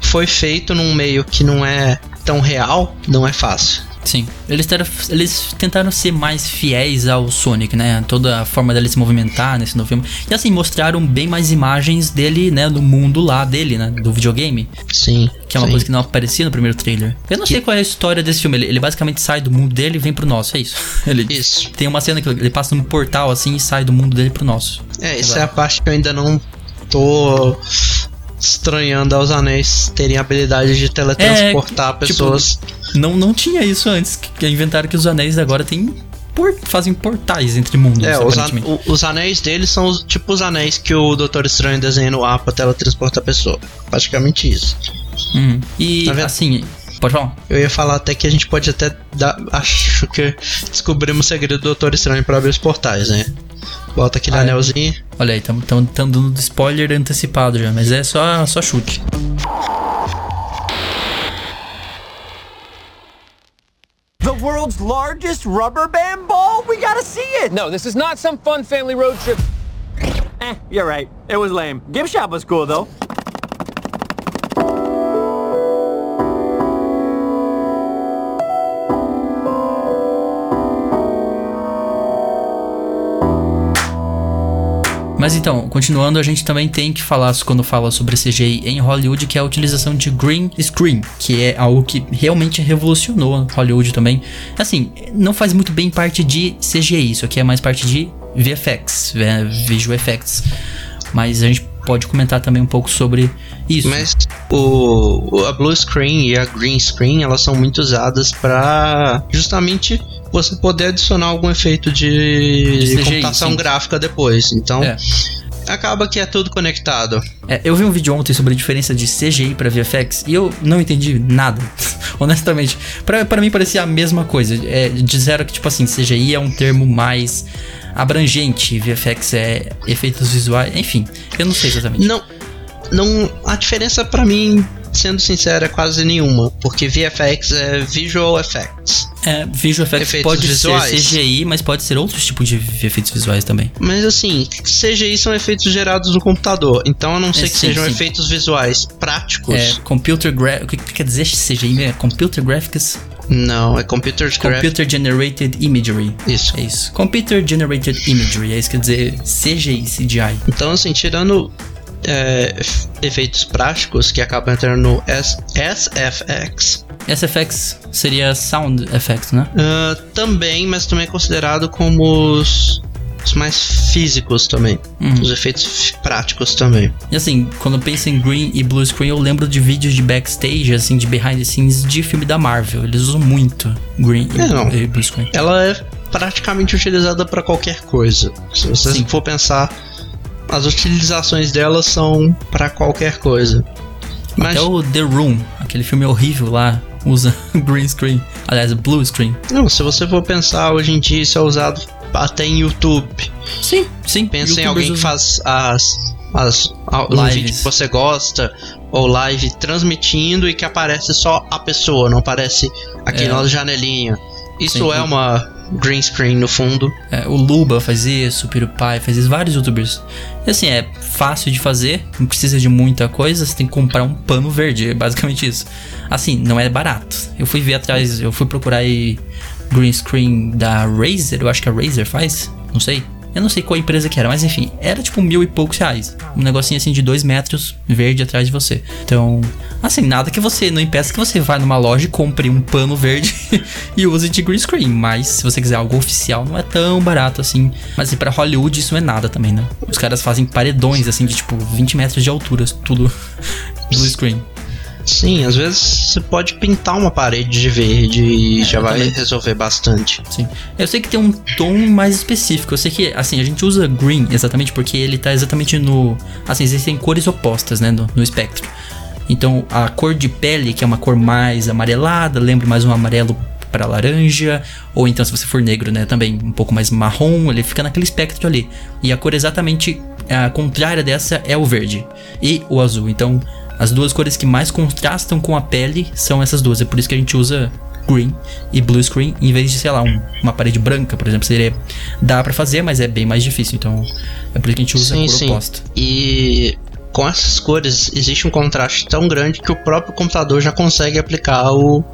foi feito num meio que não é tão real, não é fácil. Sim. Eles, tentaram- eles tentaram ser mais fiéis ao Sonic, né? Toda a forma dele se movimentar nesse novo filme. E assim, mostraram bem mais imagens dele, né? Do mundo lá dele, né? Do videogame. Sim. Que é uma sim. coisa que não aparecia no primeiro trailer. Eu não sei qual é a história desse filme. Ele, ele basicamente sai do mundo dele e vem pro nosso, é isso. <laughs> Ele Isso. tem uma cena que ele passa num portal assim e sai do mundo dele pro nosso. É, essa é a parte que eu ainda não tô estranhando aos anéis terem a habilidade de teletransportar É, tipo, pessoas. Não, não tinha isso antes. Que inventaram que os anéis agora tem por- fazem portais entre mundos, é, os, an- o- os anéis deles são os, tipo os anéis que o Doutor Estranho desenha no ar pra teletransportar a pessoa. Praticamente isso. Uhum. E Tá assim, pode falar? Eu ia falar até que a gente pode até dar. Acho que descobrimos o segredo do Doutor Estranho pra abrir os portais, né? Bota aquele Ah, é. Olha aí, estamos dando spoiler antecipado já, mas é só, só chute. The world's largest rubber band ball? We gotta see it! No, this is not some fun family road trip. Eh, you're right. It was lame. Gift shop was cool though. Mas então, continuando, a gente também tem que falar quando fala sobre CGI em Hollywood, que é a utilização de green screen, que é algo que realmente revolucionou Hollywood também. Assim, não faz muito bem parte de CGI, isso aqui é mais parte de VFX, Visual Effects. Mas a gente pode comentar também um pouco sobre isso. Mas o- a blue screen e a green screen elas são muito usadas para justamente você poder adicionar algum efeito de, De CGI, computação sim. gráfica depois. Então É. acaba que é tudo conectado. É, eu vi um vídeo ontem sobre a diferença de CGI pra VFX e eu não entendi nada. <laughs> Honestamente, pra mim parecia a mesma coisa. É, disseram que, tipo assim, CGI é um termo mais abrangente, VFX é efeitos visuais, enfim, eu não sei exatamente. Não, não a diferença pra mim, sendo sincero, é quase nenhuma, porque VFX é Visual Effects. É, visual effects Efeitos pode visuais. ser CGI, mas pode ser outros tipos de efeitos visuais também. Mas assim, CGI são efeitos gerados no computador, então a não ser que sim, sejam sim. efeitos visuais práticos. É, computer gra o que que quer dizer CGI? É computer graphics, Não, é Computer computer generated imagery. Isso. É isso. Computer generated imagery, é isso que quer dizer CGI, CGI. Então, assim, tirando é, efeitos práticos que acabam entrando no S- SFX, SFX seria sound effects, né? ah, também, mas também é considerado como os, os mais físicos também. Uhum. Os efeitos práticos também. E assim, quando eu penso em green e blue screen, eu lembro de vídeos de backstage, assim, de behind the scenes de filme da Marvel. Eles usam muito green e- É, não. e blue screen. Ela é praticamente utilizada para qualquer coisa. Se você Sim. for pensar, as utilizações dela são para qualquer coisa. Mas Até o The Room, aquele filme horrível lá, usa <laughs> green screen. Aliás, blue screen. não, se você for pensar hoje em dia isso é usado até em YouTube. Sim, sim. Pensa em youtubers alguém que usam. faz as, as um vídeo que você gosta ou live transmitindo e que aparece só a pessoa, não aparece aqui É. na janelinha. Isso Sim. é uma green screen no fundo. É, o Luba faz isso, o PewDiePie faz isso, vários youtubers. E assim, é fácil de fazer, não precisa de muita coisa, você tem que comprar um pano verde, é basicamente isso. Assim, não é barato. Eu fui ver atrás, eu fui procurar aí green screen da Razer, eu acho que a Razer faz, não sei. Eu não sei qual empresa que era, mas enfim, era tipo mil e poucos reais. Um negocinho assim de dois metros verde atrás de você. Então, assim, nada que você não impeça que você vá numa loja e compre um pano verde <laughs> e use de green screen. Mas se você quiser algo oficial, não é tão barato assim. Mas assim, pra Hollywood isso não é nada também, né? Os caras fazem paredões assim de tipo 20 metros de altura, tudo <laughs> blue screen. Sim, às vezes você pode pintar uma parede de verde e já eu vai também. resolver bastante. Sim. Eu sei que tem um tom mais específico. Eu sei que, assim, a gente usa green exatamente porque ele tá exatamente no. Assim, existem cores opostas, né, no, no espectro. Então, a cor de pele, que é uma cor mais amarelada, lembra mais um amarelo para laranja, ou então se você for negro, né, também um pouco mais marrom, ele fica naquele espectro ali. E a cor exatamente a contrária dessa é o verde e o azul. Então, as duas cores que mais contrastam com a pele são essas duas. É por isso que a gente usa green e blue screen em vez de, sei lá, um- uma parede branca, por exemplo. Seria dá pra fazer, mas é bem mais difícil. Então, é por isso que a gente usa Sim, a cor sim. oposta. E com essas cores existe um contraste tão grande que o próprio computador já consegue aplicar o,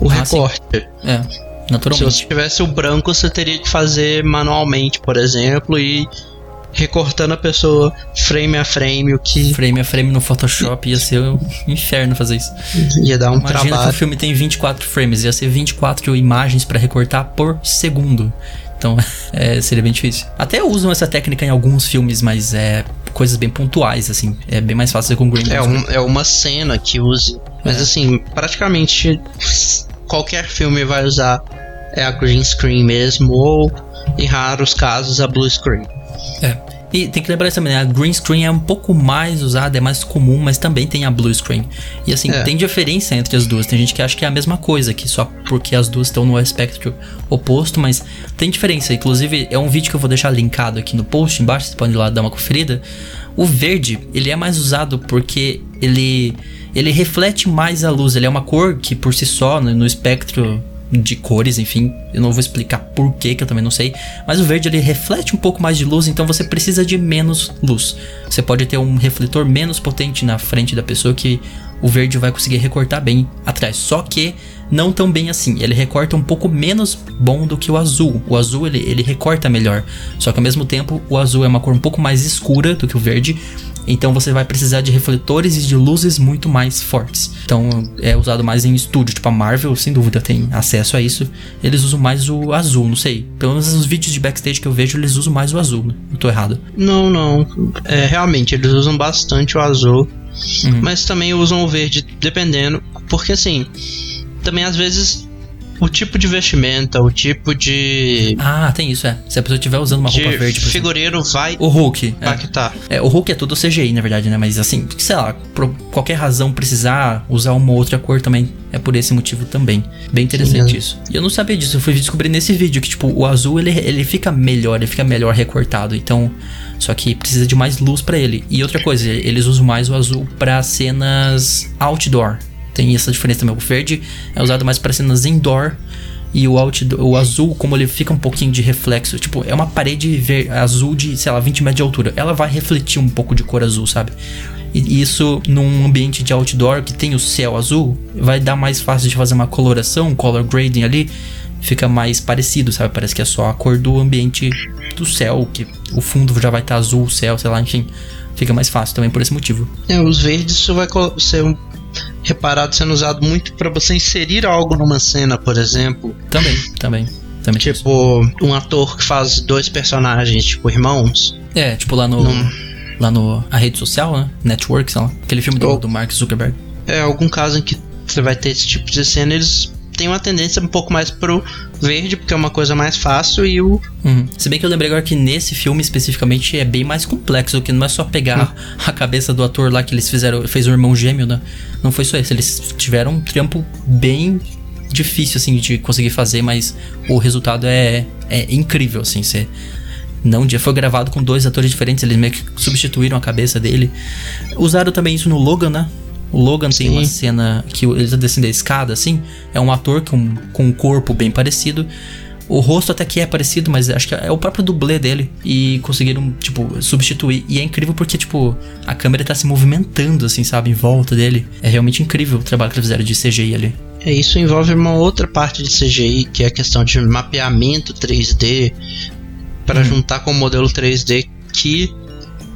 o Ah, sim. recorte. É, Se naturalmente. você tivesse o branco, você teria que fazer manualmente, por exemplo, e recortando a pessoa frame a frame, o que Frame a frame no Photoshop ia ser um inferno fazer isso. ia dar um Imagina que o trabalho. filme tem 24 frames, ia ser 24 imagens pra recortar por segundo. Então, <laughs> é, seria bem difícil. Até usam essa técnica em alguns filmes, mas é coisas bem pontuais, assim. É bem mais fácil com green. É, um- é uma cena que use. Mas É. assim, praticamente qualquer filme vai usar é a green screen mesmo, ou em raros casos a blue screen. É. E tem que lembrar isso também, né? A green screen é um pouco mais usada, é mais comum, mas também tem a blue screen. E assim, É. tem diferença entre as duas. Tem gente que acha que é a mesma coisa, que só porque as duas estão no espectro oposto, mas tem diferença. Inclusive, é um vídeo que eu vou deixar linkado aqui no post embaixo, vocês podem ir lá dar uma conferida. O verde, ele é mais usado porque ele ele reflete mais a luz, ele é uma cor que por si só, no, no espectro de cores, enfim, eu não vou explicar por que, que eu também não sei, mas o verde ele reflete um pouco mais de luz, então você precisa de menos luz. Você pode ter um refletor menos potente na frente da pessoa que o verde vai conseguir recortar bem atrás. Só que não tão bem assim. Ele recorta um pouco menos bom do que o azul. O azul ele, ele recorta melhor. Só que ao mesmo tempo, o azul é uma cor um pouco mais escura do que o verde. Então você vai precisar de refletores e de luzes muito mais fortes. Então é usado mais em estúdio. Tipo a Marvel, sem dúvida, tem acesso a isso. Eles usam mais o azul, não sei. Pelo menos nos vídeos de backstage que eu vejo, eles usam mais o azul. Né? Eu tô errado. Não, não. É, realmente, eles usam bastante o azul. Uhum. Mas também usam o verde, dependendo. Porque assim, também às vezes o tipo de vestimenta, o tipo de. Ah, tem isso, é. Se a pessoa estiver usando uma roupa verde. O figureiro vai. O Hulk. Impactar. É. é. o Hulk é tudo CGI, na verdade, né? Mas assim, sei lá, por qualquer razão precisar usar uma outra cor também. É por esse motivo também. Bem interessante Sim, isso. E eu não sabia disso, eu fui descobrir nesse vídeo que, tipo, o azul ele, ele fica melhor, ele fica melhor recortado. Então. Só que precisa de mais luz para ele. E outra coisa, eles usam mais o azul para cenas outdoor. Tem essa diferença também. O verde é usado mais para cenas indoor e o, outdoor, o azul, como ele fica um pouquinho de reflexo, tipo, é uma parede ver, azul de, sei lá, 20 metros de altura. Ela vai refletir um pouco de cor azul, sabe? E isso num ambiente de outdoor que tem o céu azul, vai dar mais fácil de fazer uma coloração, um color grading ali, fica mais parecido, sabe? Parece que é só a cor do ambiente do céu, que o fundo já vai estar tá azul, o céu, sei lá, enfim. Fica mais fácil também por esse motivo. É, os verdes isso vai ser um reparado sendo usado muito para você inserir algo numa cena, por exemplo. Também, também. também tipo, um ator que faz dois personagens, tipo, irmãos. É, tipo lá no. Num... Lá no. A rede social, né? Network, sei lá. Aquele filme do, Ou, do Mark Zuckerberg. É, algum caso em que você vai ter esse tipo de cena, eles tem uma tendência um pouco mais pro verde, porque é uma coisa mais fácil, e o. Uhum. Se bem que eu lembrei agora que nesse filme especificamente é bem mais complexo, que não é só pegar uhum. <laughs> a cabeça do ator lá que eles fizeram, fez o irmão gêmeo, né? Não foi só isso, eles tiveram um trampo bem difícil, assim, de conseguir fazer, mas o resultado é, é incrível, assim, você. Não, dia foi gravado com dois atores diferentes, eles meio que substituíram a cabeça dele. Usaram também isso no Logan, né? O Logan Sim. tem uma cena que ele tá descendo a escada, assim. É um ator com, com um corpo bem parecido. O rosto até que é parecido, mas acho que é o próprio dublê dele. E conseguiram, tipo, substituir. E é incrível porque, tipo, a câmera tá se movimentando, assim, sabe, em volta dele. É realmente incrível o trabalho que eles fizeram de CGI ali. É, isso envolve uma outra parte de CGI, que é a questão de mapeamento 3D para hum. juntar com o modelo 3D que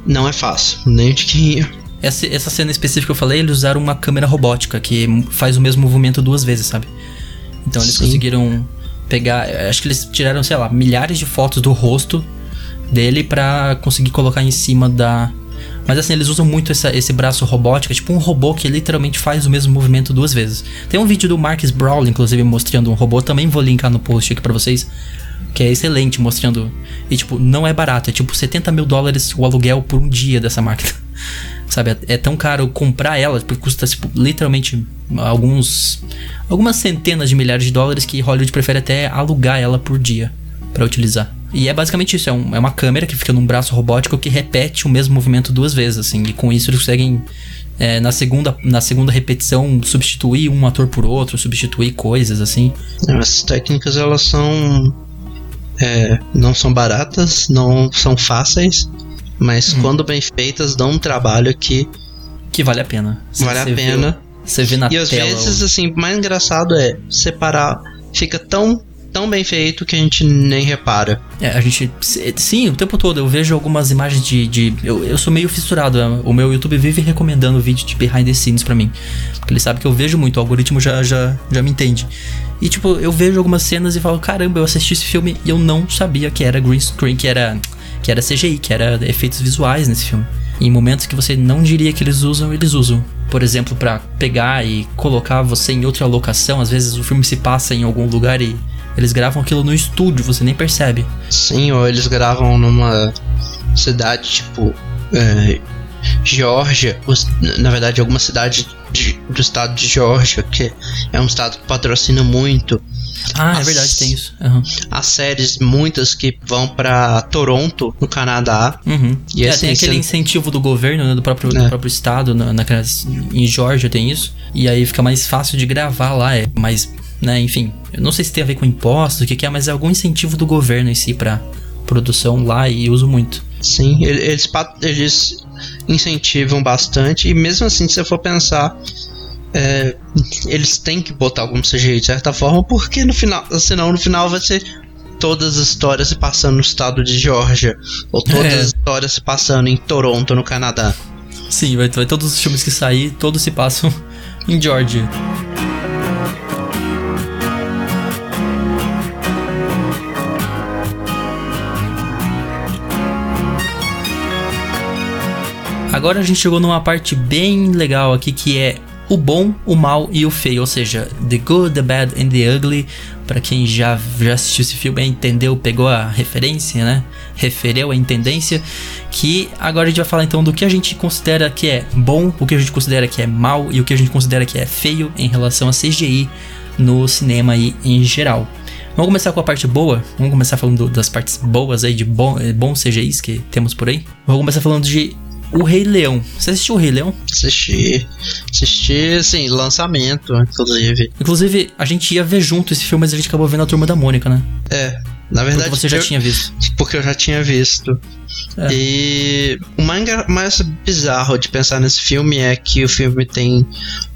não é fácil, nem de quem essa, essa cena específica que eu falei, eles usaram uma câmera robótica que faz o mesmo movimento duas vezes, sabe? Então eles Sim. conseguiram pegar. Acho que eles tiraram, sei lá, milhares de fotos do rosto dele para conseguir colocar em cima da. Mas assim, eles usam muito essa, esse braço robótico, é tipo um robô que literalmente faz o mesmo movimento duas vezes. Tem um vídeo do Marcus Brawl, inclusive, mostrando um robô, também vou linkar no post aqui pra vocês. Que é excelente, mostrando. E tipo, não é barato, é tipo 70 mil dólares o aluguel por um dia dessa máquina. Sabe, é, é tão caro comprar ela, porque custa tipo, literalmente alguns algumas centenas de milhares de dólares que Hollywood prefere até alugar ela por dia para utilizar. E é basicamente isso, é, um, é, uma câmera que fica num braço robótico que repete o mesmo movimento duas vezes, assim, e com isso eles conseguem é, na, segunda, na segunda repetição substituir um ator por outro, substituir coisas, assim. As técnicas elas são é, não são baratas, não são fáceis, mas hum. quando bem feitas, dão um trabalho que. Que vale a pena. vale a pena. você vê na e tela. E às vezes, o... assim, mais engraçado é separar. Fica tão tão bem feito que a gente nem repara. É, a gente. Sim, o tempo todo. Eu vejo algumas imagens de. de eu, eu sou meio fissurado. Né? O meu YouTube vive recomendando vídeo de behind the scenes pra mim. Porque ele sabe que eu vejo muito, o algoritmo já, já, já me entende. E tipo, eu vejo algumas cenas e falo, caramba, eu assisti esse filme e eu não sabia que era green screen, que era que era CGI, que era efeitos visuais nesse filme. em momentos que você não diria que eles usam, eles usam. Por exemplo, para pegar e colocar você em outra locação, às vezes o filme se passa em algum lugar e eles gravam aquilo no estúdio, você nem percebe. Sim, ou eles gravam numa cidade tipo é, na verdade alguma cidade de, do estado de Geórgia, que é um estado que patrocina muito ah, é as, é verdade, tem isso. Uhum. As séries, muitas que vão para Toronto, no Canadá. Uhum. E é, assim, tem aquele incentivo do governo, né, do, próprio, é. do próprio estado, na, na, em Georgia tem isso. E aí fica mais fácil de gravar lá, é mais, né, enfim. Eu não sei se tem a ver com impostos, o que, que é, mas é algum incentivo do governo em si pra produção lá e uso muito. Sim, eles, eles incentivam bastante, e mesmo assim, se você for pensar, é, eles têm que botar algum CGI de certa forma, porque no final, senão no final vai ser todas as histórias se passando no estado de Geórgia, ou todas É. as histórias se passando em Toronto, no Canadá. Sim, vai, vai todos os filmes que sair, todos se passam <laughs> em Georgia. Agora a gente chegou numa parte bem legal aqui que é o bom, o mal e o feio, ou seja, the good, the bad and the ugly. Pra quem já, já assistiu esse filme, entendeu, pegou a referência, né? Refereu a intendência. Que agora a gente vai falar então do que a gente considera que é bom, o que a gente considera que é mal e o que a gente considera que é feio em relação a CGI no cinema aí em geral. Vamos começar com a parte boa. Vamos começar falando do- das partes boas aí, de bom, eh, bons CGIs que temos por aí. Vamos começar falando de O Rei Leão. Você assistiu O Rei Leão? Assisti, assisti, assim, lançamento, inclusive. Inclusive, a gente ia ver junto esse filme, mas a gente acabou vendo a Turma da Mônica, né? É, na Porque verdade. você já eu- tinha visto. Porque eu já tinha visto. É. E o mais bizarro de pensar nesse filme é que o filme tem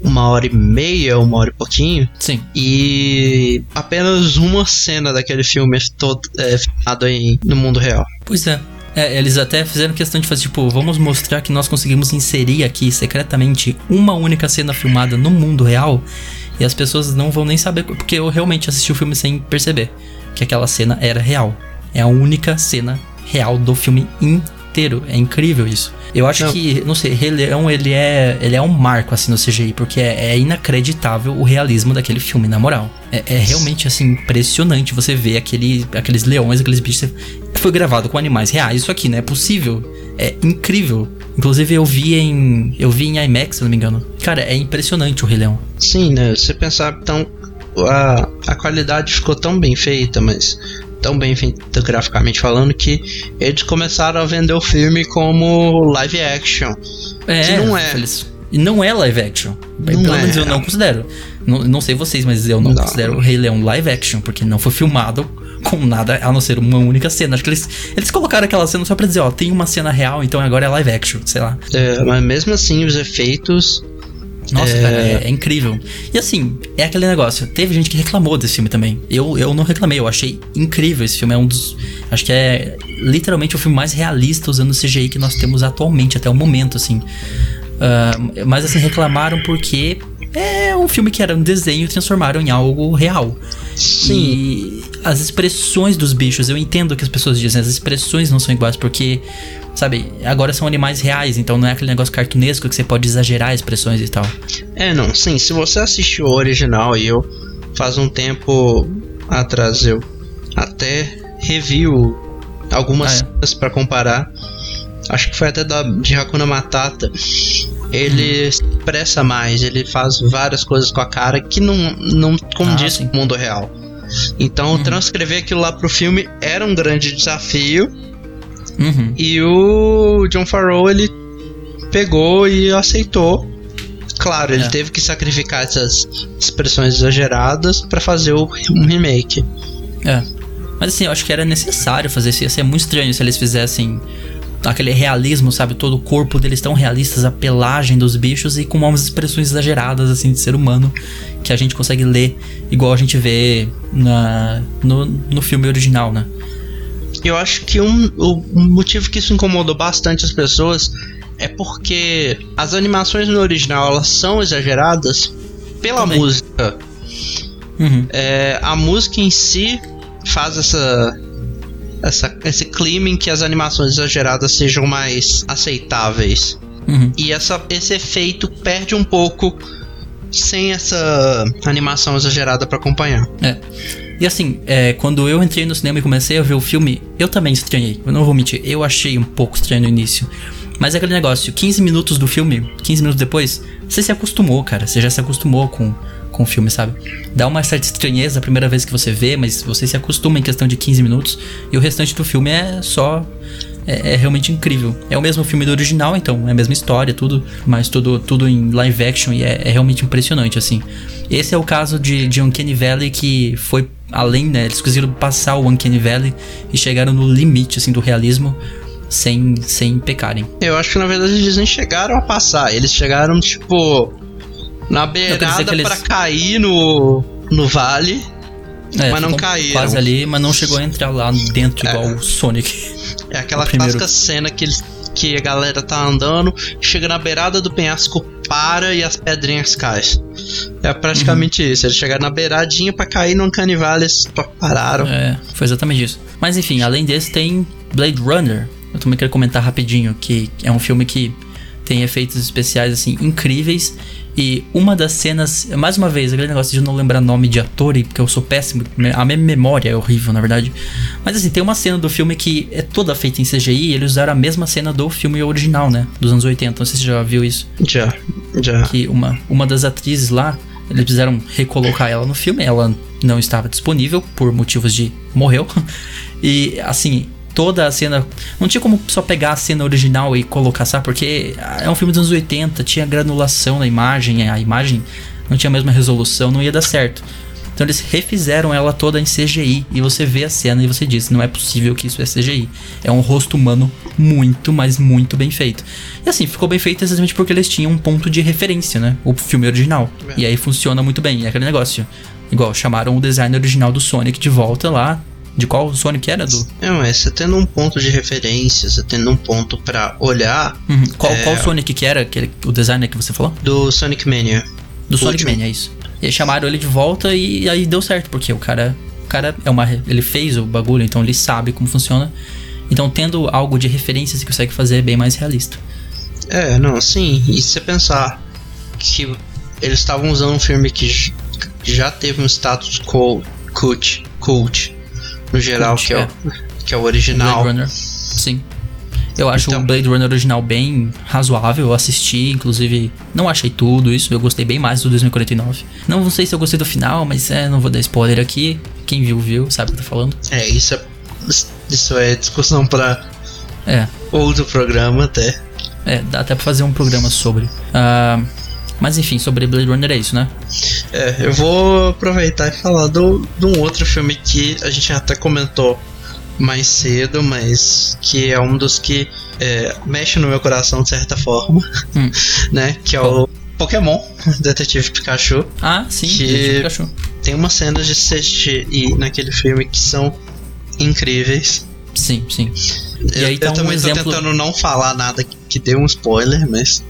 uma hora e meia, uma hora e pouquinho, Sim. e apenas uma cena daquele filme é todo é, filmado em, no mundo real. Pois é. É, eles até fizeram questão de fazer, tipo, vamos mostrar que nós conseguimos inserir aqui secretamente uma única cena filmada no mundo real e as pessoas não vão nem saber, porque eu realmente assisti o filme sem perceber que aquela cena era real. É a única cena real do filme inteiro. É incrível isso. Eu acho Não. que, não sei, Rei Leão, ele é, ele é um marco, assim, no CGI, porque é, é inacreditável o realismo daquele filme, na moral. É, é realmente, assim, impressionante você ver aquele, aqueles leões, aqueles bichos. Foi gravado com animais reais, isso aqui, não é possível. É incrível. Inclusive, eu vi em. Eu vi em IMAX, se não me engano. Cara, é impressionante o Rei Leão. Sim, né? Você pensar, então, a, a qualidade ficou tão bem feita, mas tão bem feita graficamente falando, que eles começaram a vender o filme como live action. É, Que não é. eles- não é live action. Não Pelo é. menos eu não considero. Não, não sei vocês, mas eu não, Não. considero o Rei Leão live action, porque não foi filmado com nada a não ser uma única cena. Acho que eles, eles colocaram aquela cena só pra dizer, ó, tem uma cena real, então agora é live action, sei lá. É, mas mesmo assim, os efeitos. Nossa, É. cara, é, é incrível. E assim, é aquele negócio. Teve gente que reclamou desse filme também. Eu, eu não reclamei, eu achei incrível esse filme. É um dos. Acho que é literalmente o filme mais realista usando o CGI que nós temos atualmente, até o momento, assim. Ah, mas assim, reclamaram porque é um filme que era um desenho e transformaram em algo real. Sim. E as expressões dos bichos, eu entendo que as pessoas dizem, as expressões não são iguais, porque, sabe, agora são animais reais, então não é aquele negócio cartunesco que você pode exagerar expressões e tal. É, não, sim. Se você assistiu o original e eu faz um tempo atrás eu até review algumas Ah, é? pra comparar. Acho que foi até da de Hakuna Matata. Ele Uhum. expressa mais, ele faz várias coisas com a cara que não, não condiz Ah, com o mundo real. Então, Uhum. transcrever aquilo lá pro filme era um grande desafio. Uhum. E o John Farrow ele pegou e aceitou. Claro, ele É. teve que sacrificar essas expressões exageradas pra fazer o, um remake. É. Mas assim, eu acho que era necessário fazer isso. Ia ser muito estranho se eles fizessem aquele realismo, sabe? Todo o corpo deles tão realistas, a pelagem dos bichos e com umas expressões exageradas, assim, de ser humano, que a gente consegue ler igual a gente vê na, no, no filme original, né? Eu acho que um, o um motivo que isso incomodou bastante as pessoas é porque as animações no original elas são exageradas pela Também. música. Uhum. É, a música em si faz essa, essa esse clima em que as animações exageradas sejam mais aceitáveis. Uhum. E essa, esse efeito perde um pouco sem essa animação exagerada pra acompanhar. É. E assim, é, quando eu entrei no cinema e comecei a ver o filme, eu também estranhei. Eu não vou mentir, eu achei um pouco estranho no início. Mas é aquele negócio, 15 minutos do filme, 15 minutos depois, você se acostumou, cara. Você já se acostumou com, com o filme, sabe? Dá uma certa estranheza a primeira vez que você vê, mas você se acostuma em questão de 15 minutos. E o restante do filme é só. É, é realmente incrível. É o mesmo filme do original, então, é a mesma história, tudo, mas tudo, tudo em live action e é, é realmente impressionante, assim. Esse é o caso de, de Uncanny Valley que foi além, né? Eles conseguiram passar o Uncanny Valley e chegaram no limite, assim, do realismo sem, sem pecarem. Eu acho que na verdade eles nem chegaram a passar, eles chegaram tipo na beirada eles- pra cair no, no vale. É, Mas não caíram. Quase ali, mas não chegou a entrar lá dentro igual o Sonic. É aquela clássica cena que, eles, que a galera tá andando, chega na beirada do penhasco, para e as pedrinhas caem. É praticamente Uhum. isso. Eles chegaram na beiradinha pra cair no Uncanny Valley, eles pa- pararam. É, foi exatamente isso. Mas enfim, além desse tem Blade Runner. Eu também quero comentar rapidinho que é um filme que tem efeitos especiais assim incríveis e uma das cenas, mais uma vez, aquele negócio de não lembrar nome de ator, e- porque eu sou péssimo, a minha memória é horrível, na verdade. Mas assim, tem uma cena do filme que é toda feita em CGI, e eles usaram a mesma cena do filme original, né, dos anos 80. Não sei se você já viu isso Já, já. que uma, uma das atrizes lá, eles fizeram recolocar ela no filme, ela não estava disponível por motivos de morreu. <laughs> E assim, toda a cena. Não tinha como só pegar a cena original e colocar, sabe? Porque é um filme dos anos 80, tinha granulação na imagem, a imagem não tinha a mesma resolução, não ia dar certo. Então eles refizeram ela toda em CGI e você vê a cena e você diz, não é possível que isso é CGI. É um rosto humano muito, mas muito bem feito. E assim, ficou bem feito exatamente porque eles tinham um ponto de referência, né? O filme original. E aí funciona muito bem, é aquele negócio. Igual, chamaram o design original do Sonic de volta lá. De qual Sonic era? Do, É, mas você tendo um ponto de referência, você tendo um ponto pra olhar Uhum. qual, É. qual Sonic que era? Aquele, o designer que você falou? do Sonic Mania. Do Sonic último. Mania, é isso. E aí chamaram ele de volta e aí deu certo, porque o cara, o cara é uma, ele fez o bagulho, então ele sabe como funciona. Então tendo algo de referência você consegue fazer bem mais realista. É, não, sim. E se você pensar que eles estavam usando um filme que já teve um status quo cult, cult no geral, que, é é. o, que é o original. Blade Runner, sim. Eu acho Então- o Blade Runner original bem razoável, eu assisti, inclusive não achei tudo isso, eu gostei bem mais do 2049. Não sei se eu gostei do final, mas é, não vou dar spoiler aqui. Quem viu, viu, sabe o que eu tô falando. É, isso é, isso é discussão pra É, outro programa até. é, dá até pra fazer um programa sobre. Ah, mas enfim, sobre Blade Runner é isso, né? É, eu vou aproveitar e falar do, de um outro filme que a gente até comentou mais cedo, mas que é um dos que é, mexe no meu coração de certa forma, Hum. <laughs> né? Que é o Pokémon, <laughs> Detetive Pikachu. Ah, sim, Que- Detetive Pikachu. Tem umas cenas de CGI naquele filme que são incríveis. Sim, sim. E eu, aí tá eu um também exemplo- tô tentando não falar nada que, que dê um spoiler, mas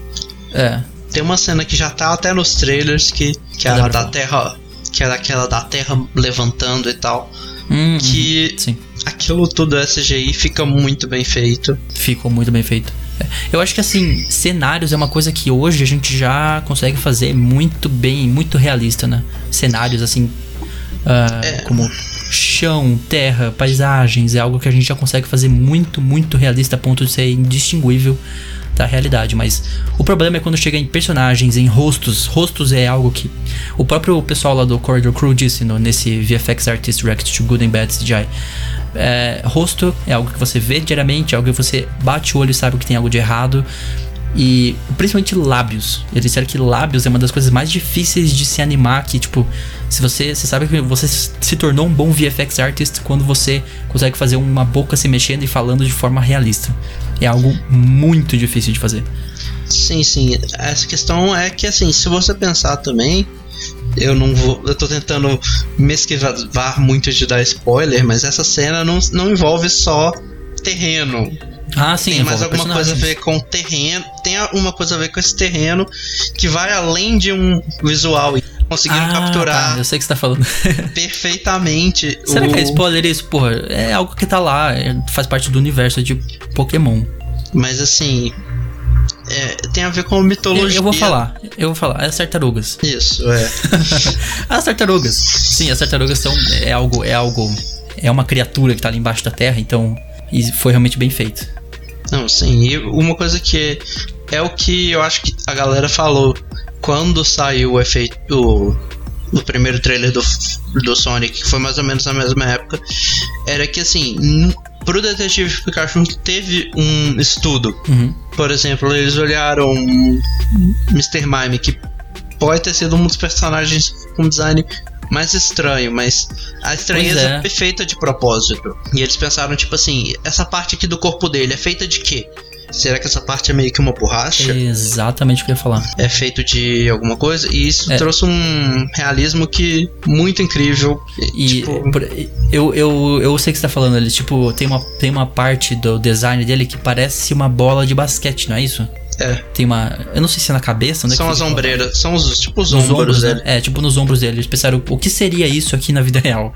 É, tem uma cena que já tá até nos trailers que, que é a da. Terra. Que era aquela da Terra levantando e tal. Hum, Que sim. aquilo tudo é CGI fica muito bem feito. Ficou muito bem feito. É. Eu acho que assim, cenários é uma coisa que hoje a gente já consegue fazer muito bem, muito realista, né? Cenários assim, ah, É. como chão, terra, paisagens, é algo que a gente já consegue fazer muito, muito realista a ponto de ser indistinguível da realidade. Mas o problema é quando chega em personagens, em rostos. Rostos é algo que o próprio pessoal lá do Corridor Crew disse no, nesse VFX Artist React to Good and Bad CGI. É, rosto é algo que você vê diariamente, é algo que você bate o olho e sabe que tem algo de errado. E principalmente lábios. Eles disseram que lábios é uma das coisas mais difíceis de se animar. Que, tipo, se você. Você sabe que você se tornou um bom VFX artist quando você consegue fazer uma boca se mexendo e falando de forma realista. É algo muito difícil de fazer. Sim, sim. Essa questão é que assim, se você pensar também, eu não vou. Eu tô tentando me esquivar muito de dar spoiler, mas essa cena não, não envolve só terreno. Ah, sim, tem mais alguma coisa a ver com terreno. Tem uma coisa a ver com esse terreno que vai além de um visual conseguiram Ah, capturar tá, eu sei o que você tá falando. <laughs> perfeitamente Será o... que é spoiler isso? Porra, é algo que tá lá, é- faz parte do universo de Pokémon. Mas assim. é, tem a ver com Eu, mitologia. eu vou falar, eu vou falar, é as tartarugas. Isso, é. <laughs> As tartarugas. Sim, as tartarugas são é algo é algo é uma criatura que tá ali embaixo da terra, então e foi realmente bem feito. Não, sim. E uma coisa que é o que eu acho que a galera falou quando saiu o efeito o, o primeiro trailer do, do Sonic, que foi mais ou menos na mesma época, era que assim, pro Detetive Pikachu teve um estudo. Uhum. Por exemplo, eles olharam Mr. Mime, que pode ter sido um dos personagens com design mais estranho, mas a estranheza é. foi feita de propósito. E eles pensaram, tipo assim, essa parte aqui do corpo dele é feita de quê? Será que essa parte é meio que uma borracha? É exatamente o que eu ia falar. É feito de alguma coisa? E isso É. trouxe um realismo que muito incrível. E tipo, eu, eu, eu sei o que você tá falando ali. Tipo, tem uma, tem uma parte do design dele que parece uma bola de basquete, não é isso? É. Tem uma. Eu não sei se é na cabeça, onde é São que as ombreiras, são os tipo os Nos ombros ombros, né? dele. É, tipo nos ombros dele. Eles pensaram, o que seria isso aqui na vida real?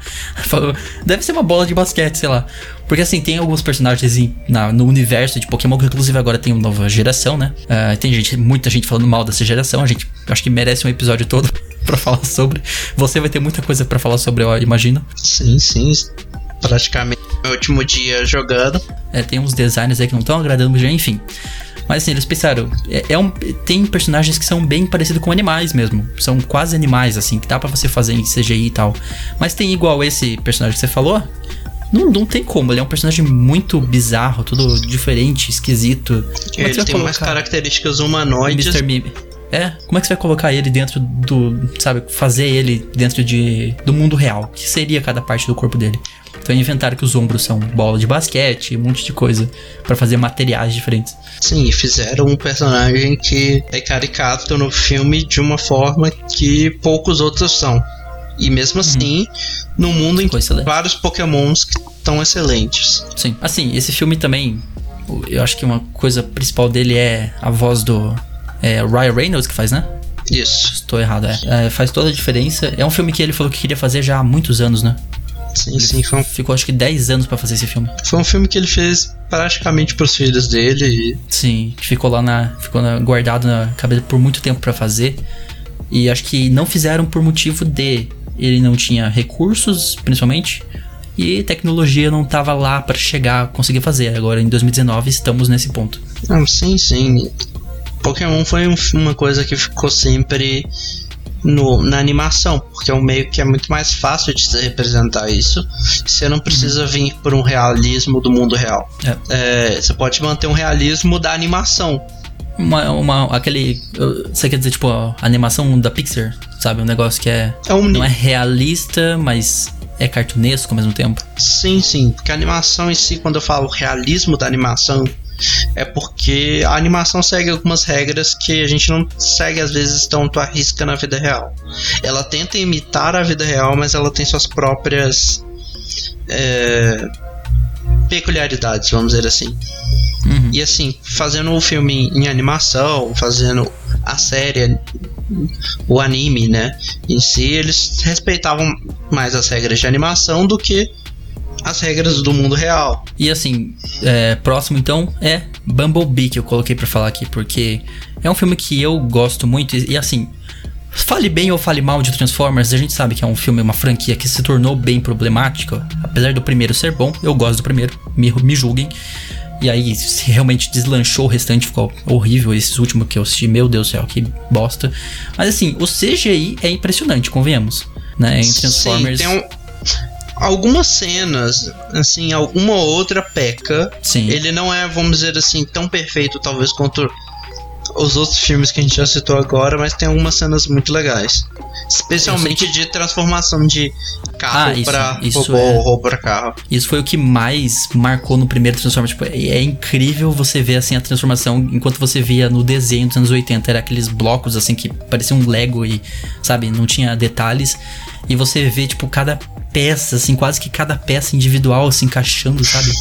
<laughs> Deve ser uma bola de basquete, sei lá. Porque assim, tem alguns personagens em- na- no universo de Pokémon, que inclusive agora tem uma nova geração, né? Ah, tem gente, muita gente falando mal dessa geração. A gente acho que merece um episódio todo <laughs> pra falar sobre. Você vai ter muita coisa pra falar sobre, eu imagino. Sim, sim. Praticamente meu último dia jogando. É, tem uns designs aí que não estão agradando muito, enfim. Mas assim, eles pensaram, é, é um, tem personagens que são bem parecidos com animais mesmo. São quase animais, assim, que dá pra você fazer em CGI e tal. Mas tem igual esse personagem que você falou. Não, não tem como, ele é um personagem muito bizarro, tudo diferente, esquisito. É Ele tem umas colocar características o humanoides. Mr. Mime? É, como é que você vai colocar ele dentro do, sabe, fazer ele dentro de do mundo real? O que seria cada parte do corpo dele? Então inventaram que os ombros são bola de basquete, um monte de coisa pra fazer materiais diferentes. Sim, fizeram um personagem que é caricato no filme de uma forma que poucos outros são. E mesmo assim, no mundo em Ficou excelente. vários pokémons que estão excelentes. Sim. Assim, esse filme também, eu acho que uma coisa principal dele é a voz do é, Ryan Reynolds que faz, né? Isso, Estou errado, é. É, Faz toda a diferença. É um filme que ele falou que queria fazer já há muitos anos, né? Sim, sim. Foi um, Ficou acho que 10 anos pra fazer esse filme. foi um filme que ele fez praticamente pros filhos dele. E Sim, ficou lá na. Ficou na- guardado na cabeça por muito tempo pra fazer. E acho que não fizeram por motivo de ele não tinha recursos, principalmente. E tecnologia não tava lá pra chegar, conseguir fazer. Agora em 2019 estamos nesse ponto. Não, sim, sim. Pokémon foi um- uma coisa que ficou sempre no, na animação, porque é um meio que é muito mais fácil de se representar isso. Você não precisa vir por um realismo do mundo real. É, você pode manter um realismo da animação. Uma, uma, aquele. Você quer dizer, tipo, a animação da Pixar, sabe? Um negócio que é. É um Não é realista, mas é cartunesco ao mesmo tempo. Sim, sim, porque a animação em si, quando eu falo realismo da animação, é porque a animação segue algumas regras que a gente não segue às vezes tanto à risca na vida real. Ela tenta imitar a vida real, mas ela tem suas próprias é, peculiaridades, vamos dizer assim. Uhum. E assim, fazendo o filme em animação, fazendo a série, o anime, né? Em si, eles respeitavam mais as regras de animação do que as regras do mundo real. E assim, é, próximo então é Bumblebee que eu coloquei pra falar aqui, porque é um filme que eu gosto muito e, e, assim, fale bem ou fale mal de Transformers, a gente sabe que é um filme, uma franquia que se tornou bem problemática, apesar do primeiro ser bom, eu gosto do primeiro, me, me julguem. E aí, se realmente deslanchou o restante, ficou horrível. Esses últimos que eu assisti, meu Deus do céu, que bosta. Mas assim, o CGI é impressionante, convenhamos. Né? Em Transformers. Sim, tem um- algumas cenas, assim, alguma outra peca. Sim. Ele não é, vamos dizer assim, tão perfeito talvez quanto os outros filmes que a gente já citou agora, mas tem algumas cenas muito legais. Especialmente de transformação de carro Ah, isso- pra isso robô, é. robô pra carro. Isso foi o que mais marcou no primeiro Transformers. Tipo, é incrível você ver assim a transformação enquanto você via no desenho dos anos 80. Era aqueles blocos assim que pareciam um Lego e, sabe, não tinha detalhes. E você vê, tipo, cada peça, assim, quase que cada peça individual se encaixando, sabe?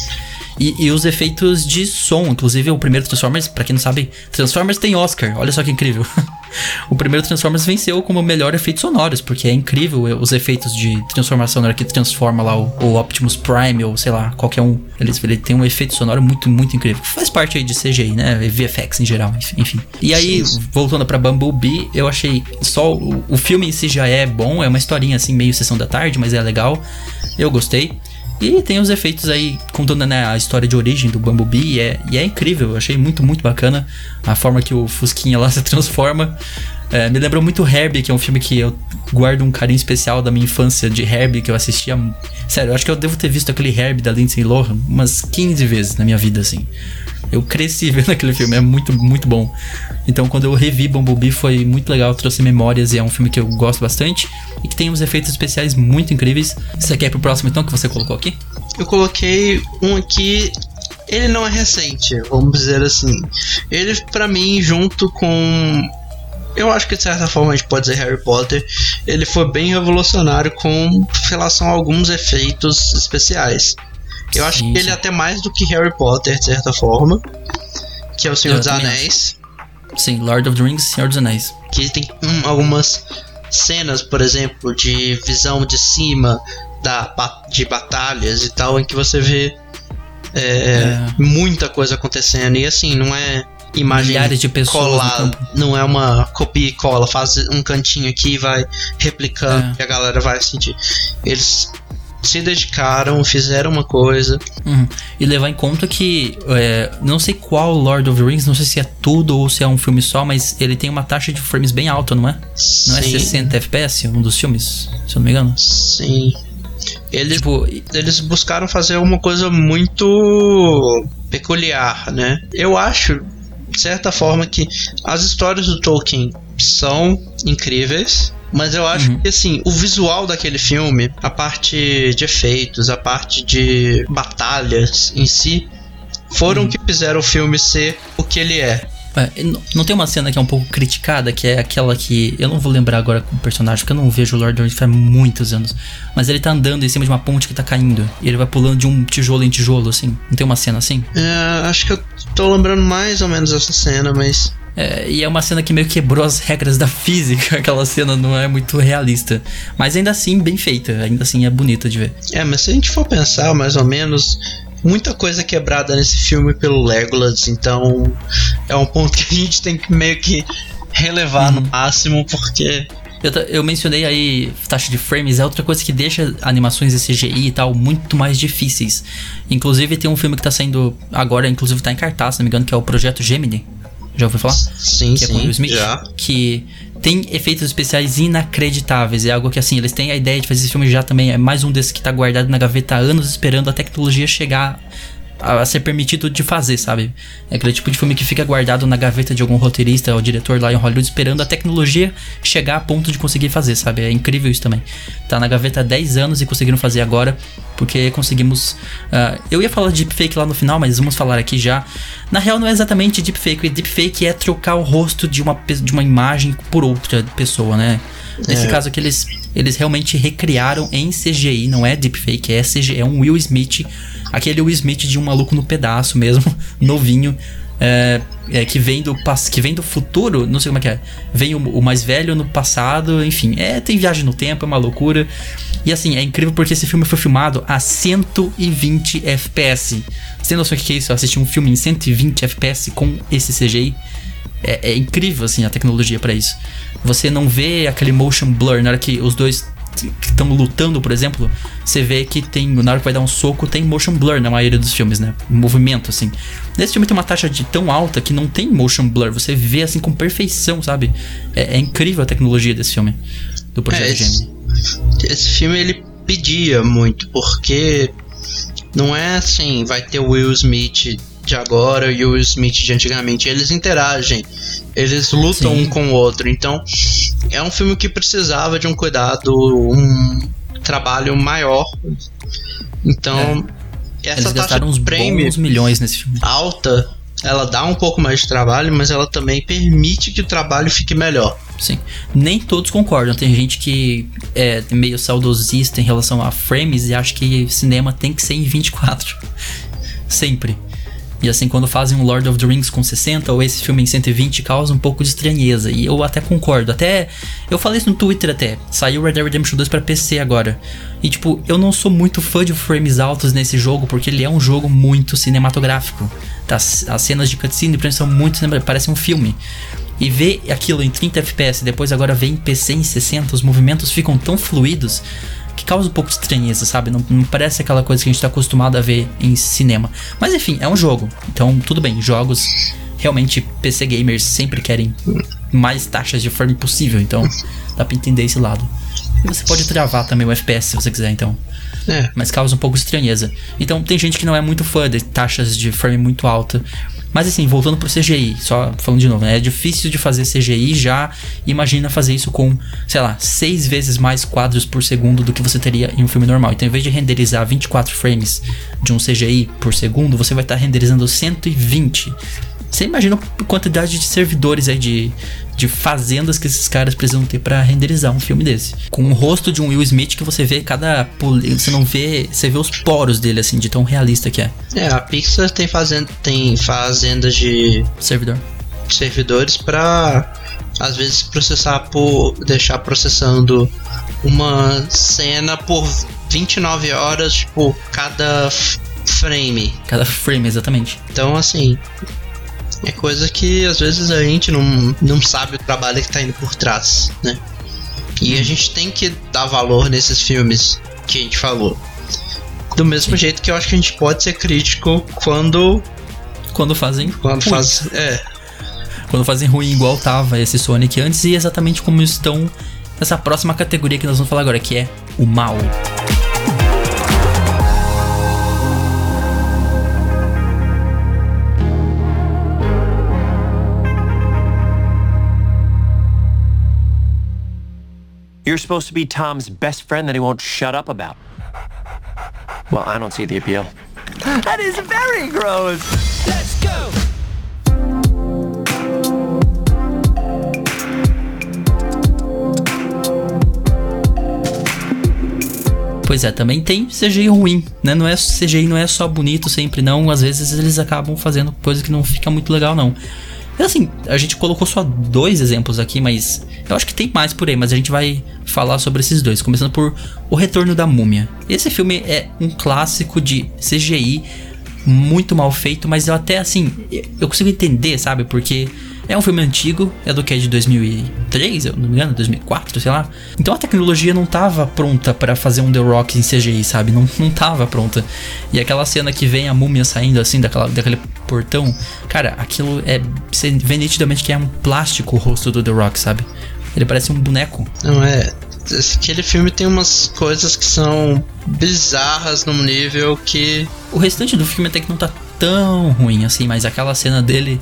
E, e os efeitos de som, inclusive o primeiro Transformers, pra quem não sabe, Transformers tem Oscar, olha só que incrível. <laughs> o primeiro Transformers venceu como melhor efeitos sonoros, porque é incrível os efeitos de transformação na hora que transforma lá o, o Optimus Prime, ou sei lá, qualquer um. Ele, ele tem um efeito sonoro muito, muito incrível. Faz parte aí de CGI, né? VFX em geral, enfim. E aí, voltando pra Bumblebee, eu achei só o, o filme em si já é bom, é uma historinha assim, meio sessão da tarde, mas é legal. Eu gostei. E tem os efeitos aí, contando né, a história de origem do Bumblebee, e é, e é incrível, eu achei muito, muito bacana a forma que o Fusquinha lá <laughs> se transforma. É, me lembrou muito Herbie, que é um filme que eu guardo um carinho especial da minha infância de Herbie, que eu assistia. Sério, eu acho que eu devo ter visto aquele Herbie da Lindsay Lohan umas 15 vezes na minha vida, assim. Eu cresci <laughs> vendo aquele filme, é muito, muito bom. Então, quando eu revi Bumblebee, foi muito legal, trouxe memórias e é um filme que eu gosto bastante e que tem uns efeitos especiais muito incríveis. Você quer ir pro próximo, então, que você colocou aqui? Eu coloquei um aqui ele não é recente, vamos dizer assim. Ele, pra mim, junto com. Eu acho que de certa forma a gente pode dizer Harry Potter, ele foi bem revolucionário com relação a alguns efeitos especiais. Eu acho Sim, que ele é até mais do que Harry Potter, de certa forma. Que é o Senhor Eu dos Anéis. Sim, Lord of the Rings, Senhor dos Anéis. que tem algumas cenas, por exemplo, de visão de cima da, de batalhas e tal, em que você vê é, muita coisa acontecendo. E assim, não é imagem Milhares de pessoas colada, campo. não é uma copia e cola, faz um cantinho aqui e vai replicando É. e a galera vai sentir. Eles se dedicaram, fizeram uma coisa. Uhum. E levar em conta que, é, não sei qual Lord of the Rings, não sei se é tudo ou se é um filme só, mas ele tem uma taxa de frames bem alta, não é? Não é Sim, 60 FPS, um dos filmes, se eu não me engano? Sim. Eles Tipo, eles buscaram fazer uma coisa muito peculiar, né? Eu acho, de certa forma, que as histórias do Tolkien são incríveis. Mas eu acho que assim, o visual daquele filme, a parte de efeitos, a parte de batalhas em si, foram que fizeram o filme ser o que ele é. É, não- tem uma cena que é um pouco criticada, que é aquela que. Eu não vou lembrar agora com o personagem, porque eu não vejo o Lord of faz muitos anos. Mas ele tá andando em cima de uma ponte que tá caindo. E ele vai pulando de um tijolo em tijolo, assim. Não tem uma cena assim? É, acho que eu tô lembrando mais ou menos essa cena, mas É, e é uma cena que meio quebrou as regras da física. <laughs> Aquela cena não é muito realista. Mas ainda assim, bem feita. Ainda assim, é bonita de ver. É, mas se a gente for pensar mais ou menos, muita coisa quebrada nesse filme pelo Legolas, então é um ponto <laughs> que a gente tem que meio que relevar no máximo, porque Eu, eu mencionei aí taxa de frames, é outra coisa que deixa animações de CGI e tal muito mais difíceis. Inclusive tem um filme que tá saindo agora, inclusive tá em cartaz, se não me engano, que é o Projeto Gemini. Já ouviu falar? sim, que é com o sim, Will Smith, já. que tem efeitos especiais inacreditáveis. É algo que assim, eles têm a ideia de fazer esse filme já também. É mais um desses que tá guardado na gaveta há anos esperando a tecnologia chegar a, a ser permitido de fazer, sabe? É aquele tipo de filme que fica guardado na gaveta de algum roteirista ou diretor lá em Hollywood esperando a tecnologia chegar a ponto de conseguir fazer, sabe? É incrível isso também. Tá na gaveta há 10 anos e conseguiram fazer agora porque conseguimos. ah, eu ia falar de deepfake lá no final, mas vamos falar aqui já. Na real, não é exatamente deepfake. Deepfake é trocar o rosto de uma, de uma imagem por outra pessoa, né? Nesse caso aqui, eles, eles realmente recriaram em CGI, não é deepfake, é CGI, é um Will Smith, aquele Will Smith de um maluco no pedaço mesmo, <laughs> novinho, é, é, que, vem do, que vem do futuro, não sei como é que é, vem o, o mais velho no passado, enfim, é, tem viagem no tempo, é uma loucura. E assim, é incrível porque esse filme foi filmado a 120 FPS. Você tem noção do que é isso? Assistir um filme em 120 FPS com esse CGI? É, é incrível, assim, a tecnologia pra isso. Você não vê aquele motion blur na hora que os dois estão lutando, por exemplo. Você vê que tem, na hora que vai dar um soco, tem motion blur na maioria dos filmes, né? Movimento, assim. Nesse filme tem uma taxa de tão alta que não tem motion blur. Você vê, assim, com perfeição, sabe? É, é incrível a tecnologia desse filme. Do Projeto É, esse, esse filme ele pedia muito, porque não é assim, vai ter Will Smith de agora e o Will Smith de antigamente. Eles interagem, eles lutam Sim. um com o outro. Então, é um filme que precisava de um cuidado, um trabalho maior. Então, essa Eles taxa gastaram uns de prêmio milhões nesse filme. alta, ela dá um pouco mais de trabalho, mas ela também permite que o trabalho fique melhor. Sim. Nem todos concordam. Tem gente que é meio saudosista em relação a frames e acha que cinema tem que ser em 24. <laughs> Sempre. E assim, quando fazem um Lord of the Rings com 60 ou esse filme em 120, causa um pouco de estranheza. E eu até concordo. Até. Eu falei isso no Twitter até. Saiu Red Dead Redemption 2 pra PC agora. E tipo, eu não sou muito fã de frames altos nesse jogo, porque ele é um jogo muito cinematográfico. Tá? As cenas de cutscene pra mim, são muito cinematográficas, parece um filme. E ver aquilo em 30 FPS, depois agora ver em PC em 60, os movimentos ficam tão fluidos que causa um pouco de estranheza, sabe? Não, não parece aquela coisa que a gente tá acostumado a ver em cinema. Mas enfim, é um jogo. Então, tudo bem, jogos realmente PC gamers sempre querem mais taxas de frame possível, então dá pra entender esse lado. E você pode travar também o FPS se você quiser, então. É. Mas causa um pouco de estranheza. Então tem gente que não é muito fã de taxas de frame muito alta. Mas assim, voltando pro CGI, só falando de novo, né? é difícil de fazer CGI já. Imagina fazer isso com, sei lá, seis vezes mais quadros por segundo do que você teria em um filme normal. Então, em vez de renderizar 24 frames de um CGI por segundo, você vai estar renderizando 120. Você imagina a quantidade de servidores aí de, de fazendas que esses caras precisam ter para renderizar um filme desse. Com o rosto de um Will Smith que você vê cada você não vê, você vê os poros dele assim, de tão realista que é. É, a Pixar tem fazenda, tem fazendas de servidor. Servidores para às vezes processar por deixar processando uma cena por 29 horas, tipo, cada frame. Cada frame, exatamente. Então, assim, é coisa que às vezes a gente não, não sabe o trabalho que tá indo por trás, né? E a gente tem que dar valor nesses filmes que a gente falou. Do mesmo jeito que eu acho que a gente pode ser crítico quando. Quando fazem. Quando faz. É. Quando fazem ruim igual tava esse Sonic antes e exatamente como estão nessa próxima categoria que nós vamos falar agora, que é o mal. You're supposed to be Tom's best friend that he won't shut up about. Well, I don't see the appeal. That is very gross. Let's go. Pois é, também tem CGI ruim, né? Não é CGI não é só bonito sempre não, às vezes eles acabam fazendo coisa que não fica muito legal não. Assim, a gente colocou só dois exemplos aqui, mas eu acho que tem mais por aí, mas a gente vai falar sobre esses dois. Começando por O Retorno da Múmia. Esse filme é um clássico de CGI muito mal feito, mas eu até assim, eu consigo entender, sabe? Porque é um filme antigo, é do que é de 2003, eu não me engano, 2004, sei lá. Então a tecnologia não tava pronta para fazer um The Rock em CGI, sabe? Não, não tava pronta. E aquela cena que vem a múmia saindo assim daquela, daquele portão, cara, aquilo é. Você vê nitidamente que é um plástico o rosto do The Rock, sabe? Ele parece um boneco. Não é. Aquele filme tem umas coisas que são bizarras num nível que. O restante do filme até que não tá tão ruim assim, mas aquela cena dele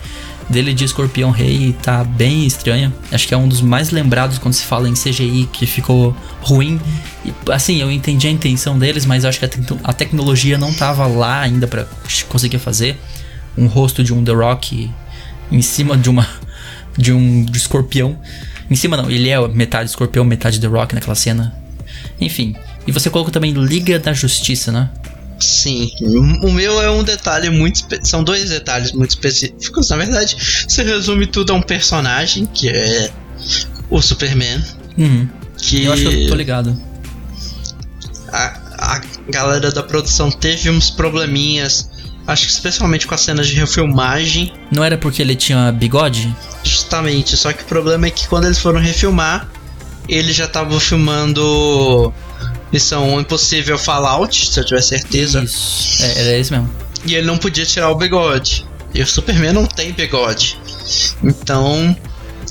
dele de Escorpião Rei tá bem estranha. Acho que é um dos mais lembrados quando se fala em CGI que ficou ruim. E, assim, eu entendi a intenção deles, mas acho que a, te a tecnologia não tava lá ainda para conseguir fazer um rosto de um The Rock em cima de uma de um de escorpião. Em cima não, ele é metade escorpião, metade The Rock naquela cena. Enfim. E você colocou também Liga da Justiça, né? Sim, o meu é um detalhe muito. São dois detalhes muito específicos. Na verdade, você resume tudo a um personagem que é o Superman. Uhum. Que eu acho que eu tô ligado. A, a galera da produção teve uns probleminhas. Acho que especialmente com as cenas de refilmagem. Não era porque ele tinha bigode? Justamente, só que o problema é que quando eles foram refilmar, ele já tava filmando Missão Impossível Fallout, se eu tiver certeza. Isso, é, era isso mesmo. E ele não podia tirar o bigode. E o Superman não tem bigode. Então,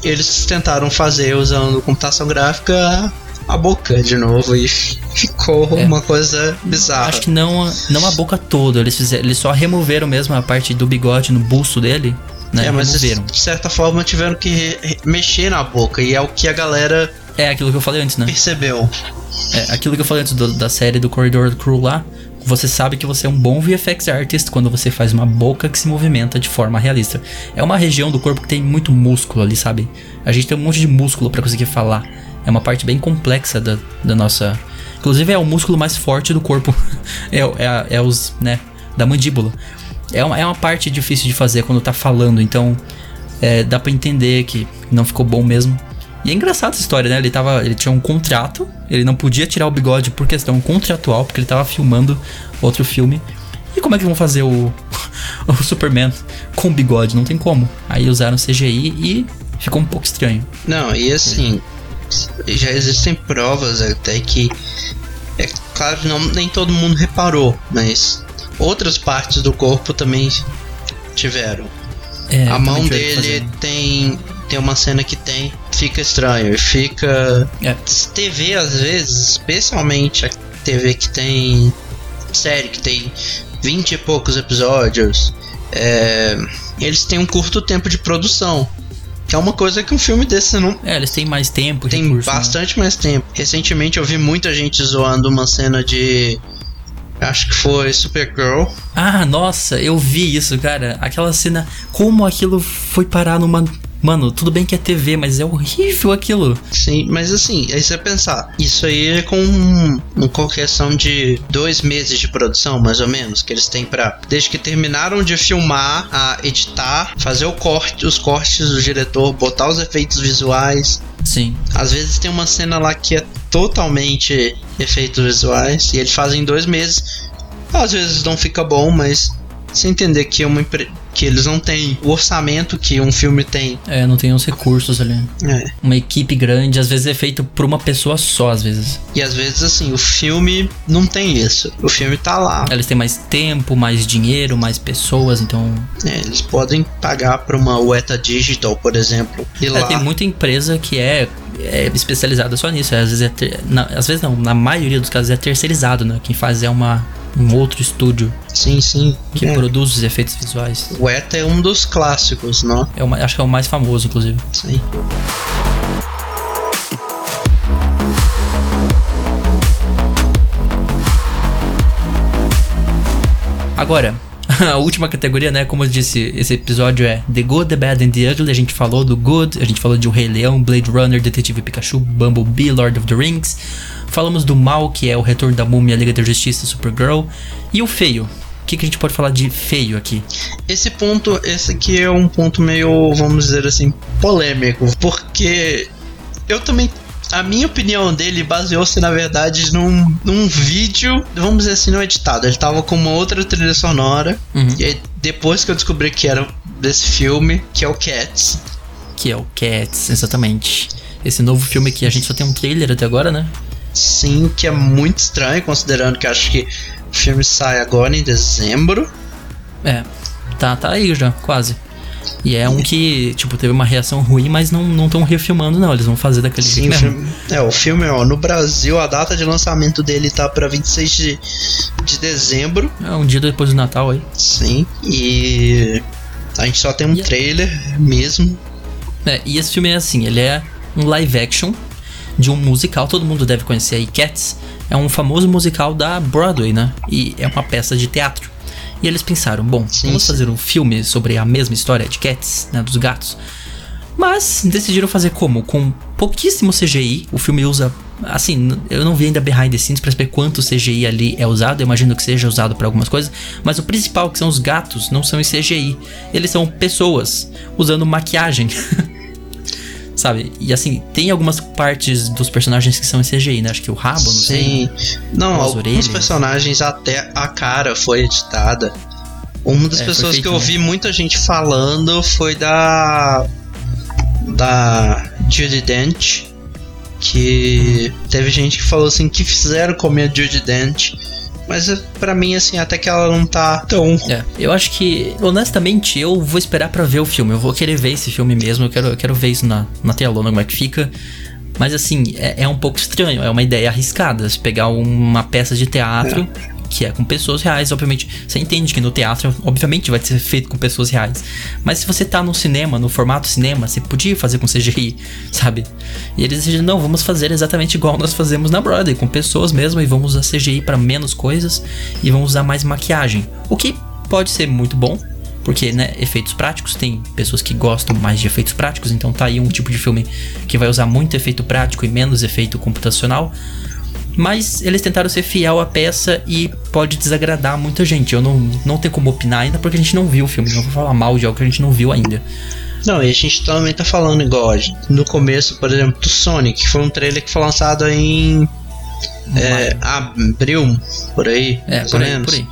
eles tentaram fazer usando computação gráfica a boca de novo e <laughs> ficou é. uma coisa bizarra. Acho que não, não a boca toda, eles, fizeram, eles só removeram mesmo a parte do bigode no busto dele. Né? É, mas removeram. de certa forma tiveram que mexer na boca e é o que a galera. É aquilo que eu falei antes, né? Percebeu. É, aquilo que eu falei antes do, da série do Corridor Crew lá, você sabe que você é um bom VFX artist quando você faz uma boca que se movimenta de forma realista. É uma região do corpo que tem muito músculo ali, sabe? A gente tem um monte de músculo para conseguir falar. É uma parte bem complexa da, da nossa. Inclusive é o músculo mais forte do corpo. <laughs> é, é, é os, né? Da mandíbula. É uma, é uma parte difícil de fazer quando tá falando, então é, dá para entender que não ficou bom mesmo. E é engraçada essa história, né? Ele, tava, ele tinha um contrato, ele não podia tirar o bigode por questão contratual, porque ele tava filmando outro filme. E como é que vão fazer o, <laughs> o Superman com bigode? Não tem como. Aí usaram CGI e ficou um pouco estranho. Não, e assim, já existem provas até que. É claro que não, nem todo mundo reparou, mas outras partes do corpo também tiveram. É, a mão dele tem tem uma cena que tem, fica estranho. Fica. É. TV, às vezes, especialmente a TV que tem. Série que tem vinte e poucos episódios. é, eles têm um curto tempo de produção. Que é uma coisa que um filme desse não É, eles têm mais tempo, tem recurso, né? bastante mais tempo. Recentemente eu vi muita gente zoando uma cena de. Acho que foi Supergirl. Ah, nossa, eu vi isso, cara. Aquela cena, como aquilo foi parar numa. Mano, tudo bem que é TV, mas é horrível aquilo. Sim, mas assim, aí você pensar, isso aí é com uma questão de dois meses de produção, mais ou menos, que eles têm pra. Desde que terminaram de filmar, a editar, fazer o corte, os cortes do diretor, botar os efeitos visuais. Sim. Às vezes tem uma cena lá que é totalmente efeitos visuais e eles fazem em dois meses. Às vezes não fica bom, mas você entender que, é uma, que eles não têm o orçamento que um filme tem. É, não tem os recursos ali. É. Uma equipe grande, às vezes é feito por uma pessoa só, às vezes. E às vezes, assim, o filme não tem isso. O filme tá lá. Eles têm mais tempo, mais dinheiro, mais pessoas, então. É, eles podem pagar pra uma Weta Digital, por exemplo. E É, lá. tem muita empresa que é, é especializada só nisso. Às vezes, é ter- na- às vezes não, na maioria dos casos é terceirizado, né? Quem faz é uma, um outro estúdio Sim, sim. que é. produz os efeitos visuais. O Weta é um dos clássicos, não? É o ma- acho que é o mais famoso, inclusive. Sim. Agora, <laughs> a última categoria, né? Como eu disse, esse episódio é The Good, The Bad and The Ugly. A gente falou do Good, a gente falou de O Rei Leão, Blade Runner, Detetive Pikachu, Bumblebee, Lord of the Rings. Falamos do Mal, que é o Retorno da Múmia, Liga da Justiça, Supergirl. E o Feio. O que, que a gente pode falar de feio aqui? Esse ponto, esse aqui é um ponto meio, vamos dizer assim, polêmico, porque eu também. A minha opinião dele baseou-se, na verdade, num, num vídeo, vamos dizer assim, não editado. Ele tava com uma outra trilha sonora. Uhum. E aí, depois que eu descobri que era desse filme, que é o Cats. Que é o Cats, exatamente. Esse novo filme que a gente só tem um trailer até agora, né? Sim, que é muito estranho, considerando que acho que o filme sai agora em dezembro. É, tá, tá aí já, quase. E é um que, tipo, teve uma reação ruim, mas não estão refilmando, não. Eles vão fazer daquele Sim, jeito o mesmo. filme, é, o filme, ó, no Brasil, a data de lançamento dele tá pra 26 de, de dezembro. É um dia depois do Natal aí. Sim, e a gente só tem um E- trailer mesmo. É, e esse filme é assim, ele é um live action de um musical, todo mundo deve conhecer aí, Cats. É um famoso musical da Broadway, né? E é uma peça de teatro. E eles pensaram, bom, Sim, vamos fazer um filme sobre a mesma história de Cats, né, dos gatos. Mas decidiram fazer como? Com pouquíssimo CGI. O filme usa. Assim, eu não vi ainda behind the scenes pra saber quanto CGI ali é usado. Eu imagino que seja usado para algumas coisas. Mas o principal, que são os gatos, não são em CGI. Eles são pessoas usando maquiagem. <laughs> Sabe? E assim, tem algumas partes dos personagens que são em CGI, né? Acho que o rabo, não sei. Sim. Não, As alguns orelhas. personagens até a cara foi editada. Uma das É, pessoas feito, que eu né? ouvi muita gente falando foi da. Da Judy Dent. Que teve gente que falou assim que fizeram comer a Judy Dent. Mas eh, pra mim, assim, até que ela não tá tão. É, eu acho que, honestamente, eu vou esperar pra ver o filme. Eu vou querer ver esse filme mesmo. Eu quero, eu quero ver isso na, na telona, como é que fica. Mas assim, é, é um pouco estranho. É uma ideia arriscada. Se pegar uma peça de teatro que é com pessoas reais, obviamente. Você entende que no teatro, obviamente, vai ser feito com pessoas reais. Mas se você tá no cinema, no formato cinema, você podia fazer com CGI, sabe? E eles decidiram, não, vamos fazer exatamente igual nós fazemos na Broadway, com pessoas mesmo, e vamos usar CGI pra menos coisas e vamos usar mais maquiagem. O que pode ser muito bom, porque, né, efeitos práticos, tem pessoas que gostam mais de efeitos práticos, então tá aí um tipo de filme que vai usar muito efeito prático e menos efeito computacional. Mas eles tentaram ser fiel à peça e pode desagradar muita gente. Eu não, não tenho como opinar ainda porque a gente não viu o filme. Não vou falar mal de algo que a gente não viu ainda. Não, e a gente também tá falando igual. gente- No começo, por exemplo, do Sonic, que foi um trailer que foi lançado em. É, abril, por aí. É, mais por ou aí, menos. por aí.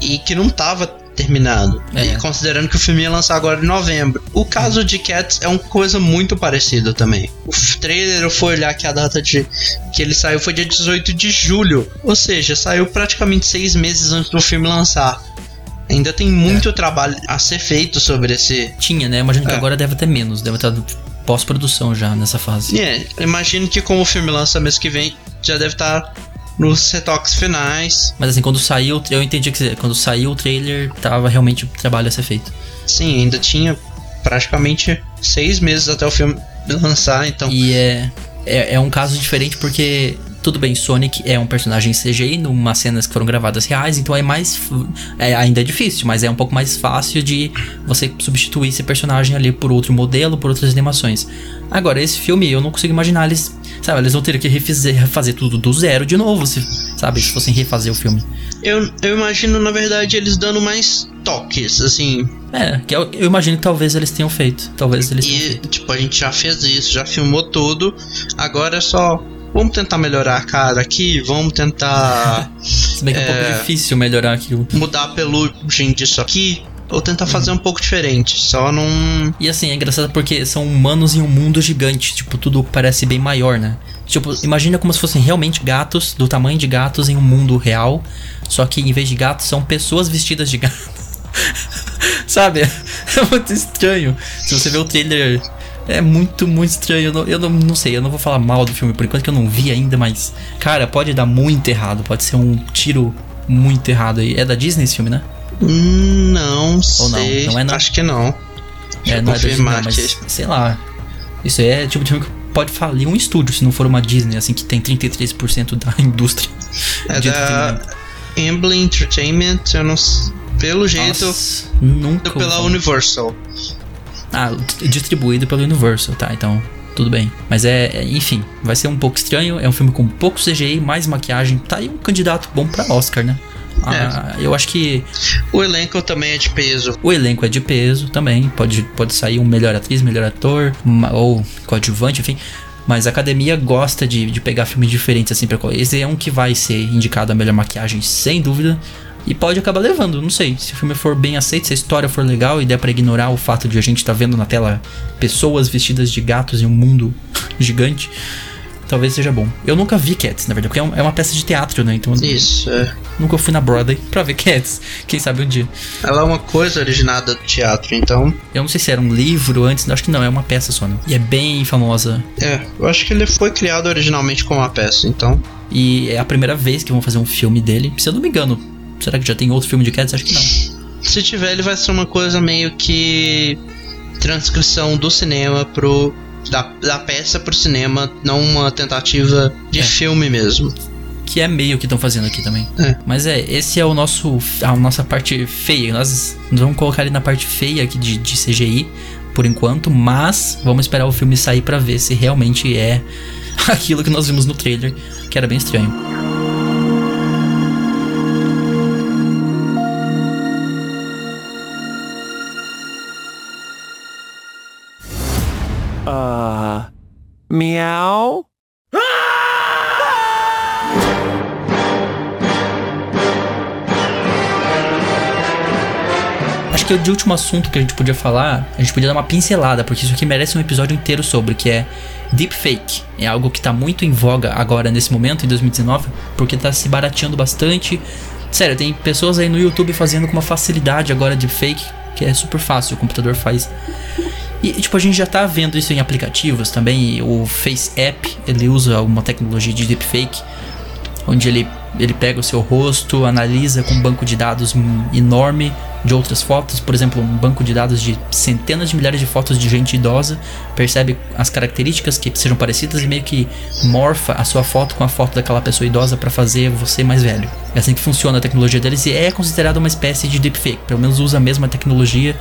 E que não tava terminado. É. E considerando que o filme ia lançar agora em novembro. O caso de Cats é uma coisa muito parecida também. O trailer, eu fui olhar que a data de que ele saiu foi dia 18 de julho. Ou seja, saiu praticamente seis meses antes do filme lançar. Ainda tem muito trabalho a ser feito sobre esse. Tinha, né? Imagino que É. agora deve ter menos. Deve estar pós-produção já nessa fase. É, imagino que como o filme lança mês que vem, já deve estar nos retoques finais. Mas assim, quando saiu, eu entendi que quando saiu o trailer, tava realmente o trabalho a ser feito. Sim, ainda tinha praticamente seis meses até o filme lançar, então. E é, é, é um caso diferente porque tudo bem, Sonic é um personagem CGI numa cenas que foram gravadas reais, então é mais. É, ainda é difícil, mas é um pouco mais fácil de você substituir esse personagem ali por outro modelo, por outras animações. Agora, esse filme eu não consigo imaginar eles. Sabe, eles vão ter que refazer, refazer tudo do zero de novo, se, sabe, se fossem refazer o filme. Eu, eu imagino, na verdade, eles dando mais toques, assim. É, que eu, eu imagino que talvez eles tenham feito. Talvez eles E, tipo, a gente já fez isso, já filmou tudo. Agora é só. Vamos tentar melhorar a cara aqui, vamos tentar Se bem que é um pouco é. difícil melhorar aquilo. mudar a pelugem disso aqui. Ou tentar fazer um pouco diferente. Só não. E assim, é engraçado porque são humanos em um mundo gigante. Tipo, tudo parece bem maior, né? Tipo, imagina como se fossem realmente gatos, do tamanho de gatos em um mundo real. Só que em vez de gatos, são pessoas vestidas de gato. <laughs> Sabe? <laughs> É muito estranho. Se você vê o trailer, é muito, muito estranho. Eu não, eu não, não sei, eu não vou falar mal do filme por enquanto que eu não vi ainda, mas. Cara, pode dar muito errado. Pode ser um tiro muito errado aí. É da Disney esse filme, né? Não Ou não? sei. Não é não? Acho que não. Deixa É, não é da Disney, não, mas sei lá. Isso aí é tipo de filme que pode falir um estúdio se não for uma Disney, assim, que tem 33% da <laughs> indústria. É de da. Emblem Entertainment, eu não Pelo jeito, Nossa, nunca. pela. Universal. Ah, distribuído pelo Universal, tá? Então, tudo bem. Mas é, é- enfim, vai ser um pouco estranho. É um filme com pouco CGI, mais maquiagem. Tá aí um candidato bom pra Oscar, né? Ah, Eu acho que O elenco também é de peso. o elenco é de peso também. Pode, pode sair um melhor atriz, melhor ator, uma- ou coadjuvante, enfim. Mas a academia gosta de, de pegar filmes diferentes assim pra. Esse é um que vai ser indicado a melhor maquiagem, sem dúvida. E pode acabar levando, não sei. Se o filme for bem aceito, se a história for legal e der pra ignorar o fato de a gente tá vendo na tela pessoas vestidas de gatos em um mundo gigante, talvez seja bom. Eu nunca vi Cats, na verdade, porque é um- é uma peça de teatro, né? Então Isso, é. nunca fui na Broadway pra ver Cats. Quem sabe um dia. Ela é uma coisa originada do teatro, então. Eu não sei se era um livro antes, acho que não, é uma peça só, né? E é bem famosa. É, eu acho que ele foi criado originalmente como uma peça, então. E é a primeira vez que vão fazer um filme dele. Se eu não me engano, será que já tem outro filme de Cats? Acho que não. Se tiver, ele vai ser uma coisa meio que. transcrição do cinema pro. Da, da peça pro cinema, não uma tentativa de É. filme mesmo. Que é meio que estão fazendo aqui também. É. Mas é, esse é o nosso. a nossa parte feia. Nós, vamos colocar ele na parte feia aqui de, de CGI, por enquanto, mas vamos esperar o filme sair pra ver se realmente é <laughs> aquilo que nós vimos no trailer, que era bem estranho. Uh, meow? Acho que de último assunto que a gente podia falar, a gente podia dar uma pincelada, porque isso aqui merece um episódio inteiro sobre, que é deepfake. É algo que tá muito em voga agora nesse momento, em 2019, porque tá se barateando bastante. Sério, tem pessoas aí no YouTube fazendo com uma facilidade agora deepfake, que é super fácil, o computador faz. E, tipo, a gente já tá vendo isso em aplicativos também. O Face App, ele usa uma tecnologia de deepfake, onde ele, ele pega o seu rosto, analisa com um banco de dados enorme de outras fotos, por exemplo, um banco de dados de centenas de milhares de fotos de gente idosa, percebe as características que sejam parecidas e meio que morfa a sua foto com a foto daquela pessoa idosa para fazer você mais velho. É assim que funciona a tecnologia deles e é considerada uma espécie de deepfake, pelo menos usa a mesma tecnologia.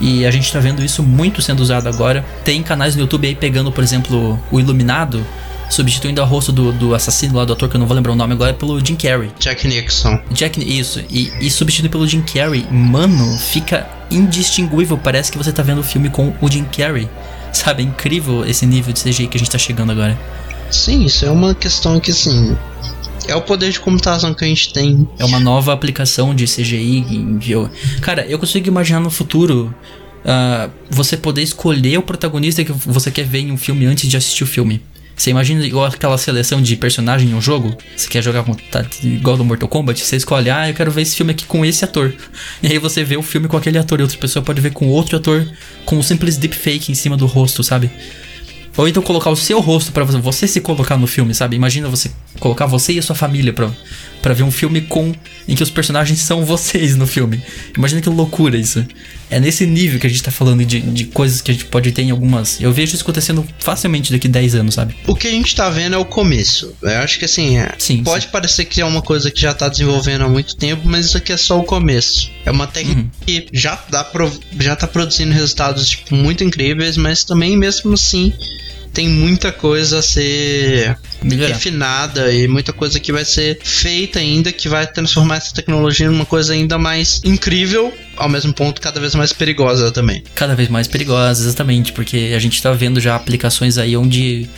E a gente tá vendo isso muito sendo usado agora. Tem canais no YouTube aí pegando, por exemplo, o Iluminado, substituindo o rosto do, do assassino lá do ator, que eu não vou lembrar o nome agora, pelo Jim Carrey. Jack Nixon. Jack, isso, e, e substituindo pelo Jim Carrey, mano, fica indistinguível. Parece que você tá vendo o filme com o Jim Carrey. Sabe, é incrível esse nível de CGI que a gente tá chegando agora. Sim, isso é uma questão que, assim. É o poder de computação que a gente tem. É uma nova aplicação de CGI. Cara, eu consigo imaginar no futuro ah, você poder escolher o protagonista que você quer ver em um filme antes de assistir o filme. Você imagina igual aquela seleção de personagem em um jogo? Você quer jogar com, tá, igual do Mortal Kombat? Você escolhe, ah, eu quero ver esse filme aqui com esse ator. <laughs> E aí você vê o filme com aquele ator e outra pessoa pode ver com outro ator com um simples deepfake em cima do rosto, sabe? Ou então colocar o seu rosto pra você, você se colocar no filme, sabe? Imagina você colocar você e a sua família pra, pra ver um filme com em que os personagens são vocês no filme. Imagina que loucura isso. É nesse nível que a gente tá falando de, de coisas que a gente pode ter em algumas. Eu vejo isso acontecendo facilmente daqui 10 anos, sabe? O que a gente tá vendo é o começo. Eu acho que assim, é, Sim, pode parecer que é uma coisa que já tá desenvolvendo há muito tempo, mas isso aqui é só o começo. É uma técnica Uhum. que já, dá pro, já tá produzindo resultados tipo, muito incríveis, mas também mesmo assim tem muita coisa a ser Melhorar. refinada e muita coisa que vai ser feita ainda que vai transformar essa tecnologia numa coisa ainda mais incrível, ao mesmo ponto cada vez mais perigosa também. cada vez mais perigosas, exatamente, porque a gente tá vendo já aplicações aí onde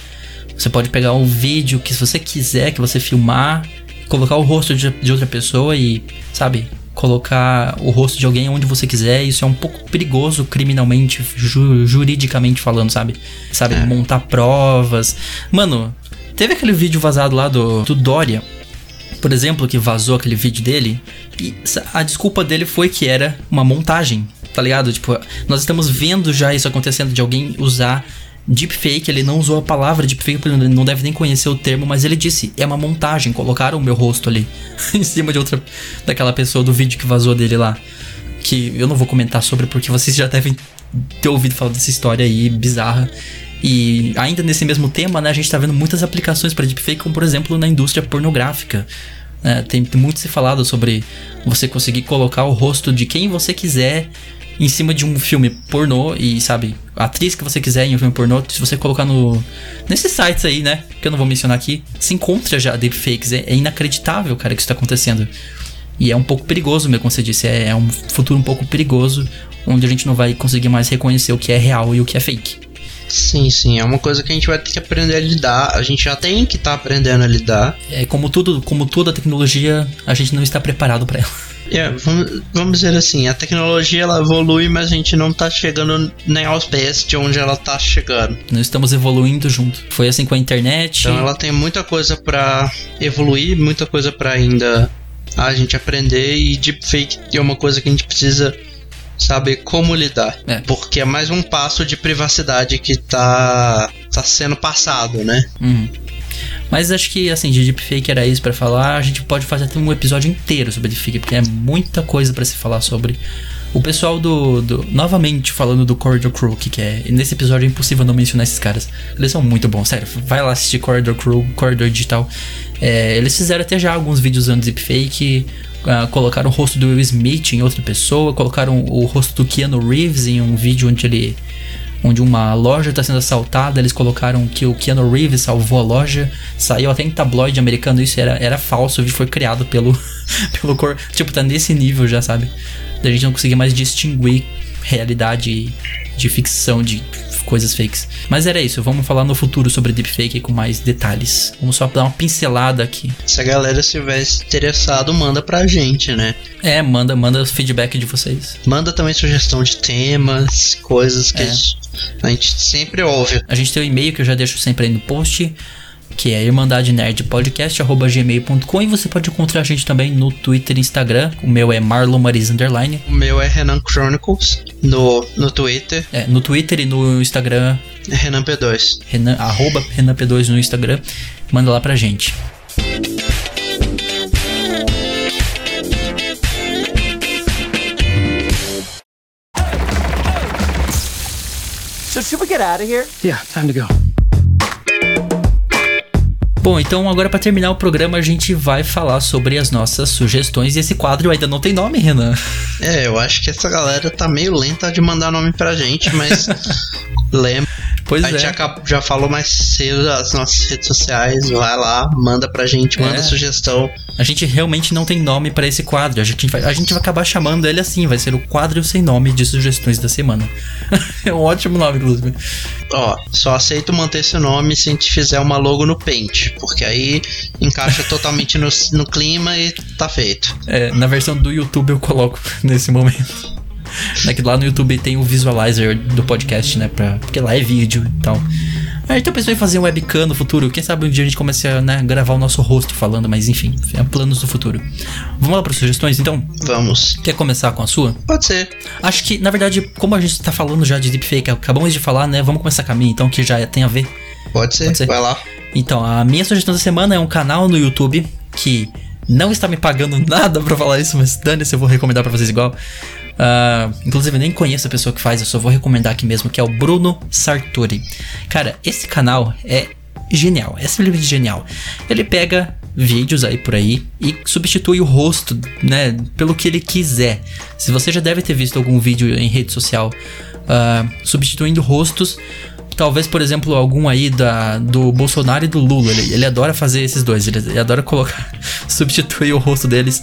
você pode pegar um vídeo que se você quiser, que você filmar, colocar o rosto de, de outra pessoa e, sabe, colocar o rosto de alguém onde você quiser, isso é um pouco perigoso criminalmente, ju- juridicamente falando, sabe? Sabe, montar provas. Mano, teve aquele vídeo vazado lá do, do Dória, por exemplo, que vazou aquele vídeo dele, e a desculpa dele foi que era uma montagem, tá ligado? Tipo, nós estamos vendo já isso acontecendo de alguém usar deepfake, ele não usou a palavra deepfake, porque ele não deve nem conhecer o termo, mas ele disse, é uma montagem, colocaram o meu rosto ali, <laughs> em cima de outra, daquela pessoa do vídeo que vazou dele lá. Que eu não vou comentar sobre, porque vocês já devem ter ouvido falar dessa história aí, bizarra. E ainda nesse mesmo tema, né, a gente tá vendo muitas aplicações para deepfake, como por exemplo na indústria pornográfica. né? tem muito se falado sobre você conseguir colocar o rosto de quem você quiser em cima de um filme pornô e, sabe, atriz que você quiser em um filme pornô, se você colocar no. nesses sites aí, né? Que eu não vou mencionar aqui, se encontra já deepfakes. É, é inacreditável, cara, que isso tá acontecendo. E é um pouco perigoso, mesmo, como você disse. É, é um futuro um pouco perigoso, onde a gente não vai conseguir mais reconhecer o que é real e o que é fake. Sim, sim, é uma coisa que a gente vai ter que aprender a lidar. A gente já tem que estar aprendendo a lidar. É como tudo, como toda tecnologia, a gente não está preparado para ela. É, vamos, vamos dizer assim, a tecnologia ela evolui, mas a gente não tá chegando nem aos pés de onde ela tá chegando. Nós estamos evoluindo junto. Foi assim com a internet. Então ela tem muita coisa pra evoluir, muita coisa pra ainda a gente aprender e deepfake é uma coisa que a gente precisa saber como lidar. É. Porque é mais um passo de privacidade que tá, tá sendo passado, né? Uhum. Mas acho que, assim, de deepfake era isso pra falar. A gente pode fazer até um episódio inteiro sobre deepfake, porque é muita coisa pra se falar sobre. O pessoal do, do- Novamente falando do Corridor Crew, que, é. Nesse episódio é impossível não mencionar esses caras. Eles são muito bons, sério. Vai lá assistir Corridor Crew, Corridor Digital. É, eles fizeram até já alguns vídeos usando deepfake. ah, colocaram o rosto do Will Smith em outra pessoa. Colocaram o rosto do Keanu Reeves em um vídeo onde ele onde uma loja está sendo assaltada, eles colocaram que o Keanu Reeves salvou a loja, saiu até em tabloide americano, isso era, era falso, vídeo foi criado pelo, <laughs> pelo cor, tipo, tá nesse nível já, sabe? Da gente não conseguir mais distinguir realidade de ficção, de coisas fakes. Mas era isso, vamos falar no futuro sobre deepfake com mais detalhes. Vamos só dar uma pincelada aqui. Se a galera estiver interessado, manda pra gente, né? É, manda, manda feedback de vocês. Manda também sugestão de temas, coisas que É. a gente- a gente sempre ouve. A gente tem o e-mail que eu já deixo sempre aí no post, que é irmandadenerdpodcast.gmail.com e você pode encontrar a gente também no Twitter e Instagram. O meu é Marlon Mariz Underline. O meu é Renan Chronicles no, no Twitter, É, no Twitter e no Instagram, é Renan P2. Renan, arroba RenanP2 no Instagram. Manda lá pra gente. So should we get out of here? Yeah, time to go. Bom, então agora pra terminar o programa a gente vai falar sobre as nossas sugestões e esse quadro ainda não tem nome, Renan. É, eu acho que essa galera tá meio lenta de mandar nome pra gente, mas <laughs> lembra. Pois a gente é. acabou- já falou mais cedo das nossas redes sociais, vai lá, manda pra gente, manda É. sugestão. A gente realmente não tem nome pra esse quadro. A gente, vai, a gente vai acabar chamando ele assim, vai ser o quadro sem nome de sugestões da semana. <laughs> é um ótimo nome, inclusive. Ó, só aceito manter esse nome se a gente fizer uma logo no Paint, porque aí encaixa <laughs> totalmente no, no clima e tá feito. É, na versão do YouTube eu coloco <laughs> nesse momento. É que lá no YouTube tem o visualizer do podcast, né? Pra, porque lá é vídeo e tal. A gente tá pensando em fazer um webcam no futuro. Quem sabe um dia a gente comece a né, gravar o nosso rosto falando, mas enfim, é planos do futuro. Vamos lá para sugestões então? Vamos. Quer começar com a sua? Pode ser. Acho que, na verdade, como a gente tá falando já de deepfake, acabamos de falar, né? Vamos começar com a minha, então, que já tem a ver. Pode ser. Pode ser. Vai lá. Então, a minha sugestão da semana é um canal no YouTube que não está me pagando <laughs> nada pra falar isso, mas dane-se, eu vou recomendar pra vocês igual. Ah, inclusive, eu nem conheço a pessoa que faz, eu só vou recomendar aqui mesmo, que é o Bruno Sartori. Cara, esse canal é genial, é simplesmente genial. Ele pega vídeos aí por aí e substitui o rosto, né, pelo que ele quiser. Se você já deve ter visto algum vídeo em rede social ah, substituindo rostos, talvez, por exemplo, algum aí da, do Bolsonaro e do Lula. Ele, ele adora fazer esses dois, ele, ele adora colocar, <laughs> substituir o rosto deles,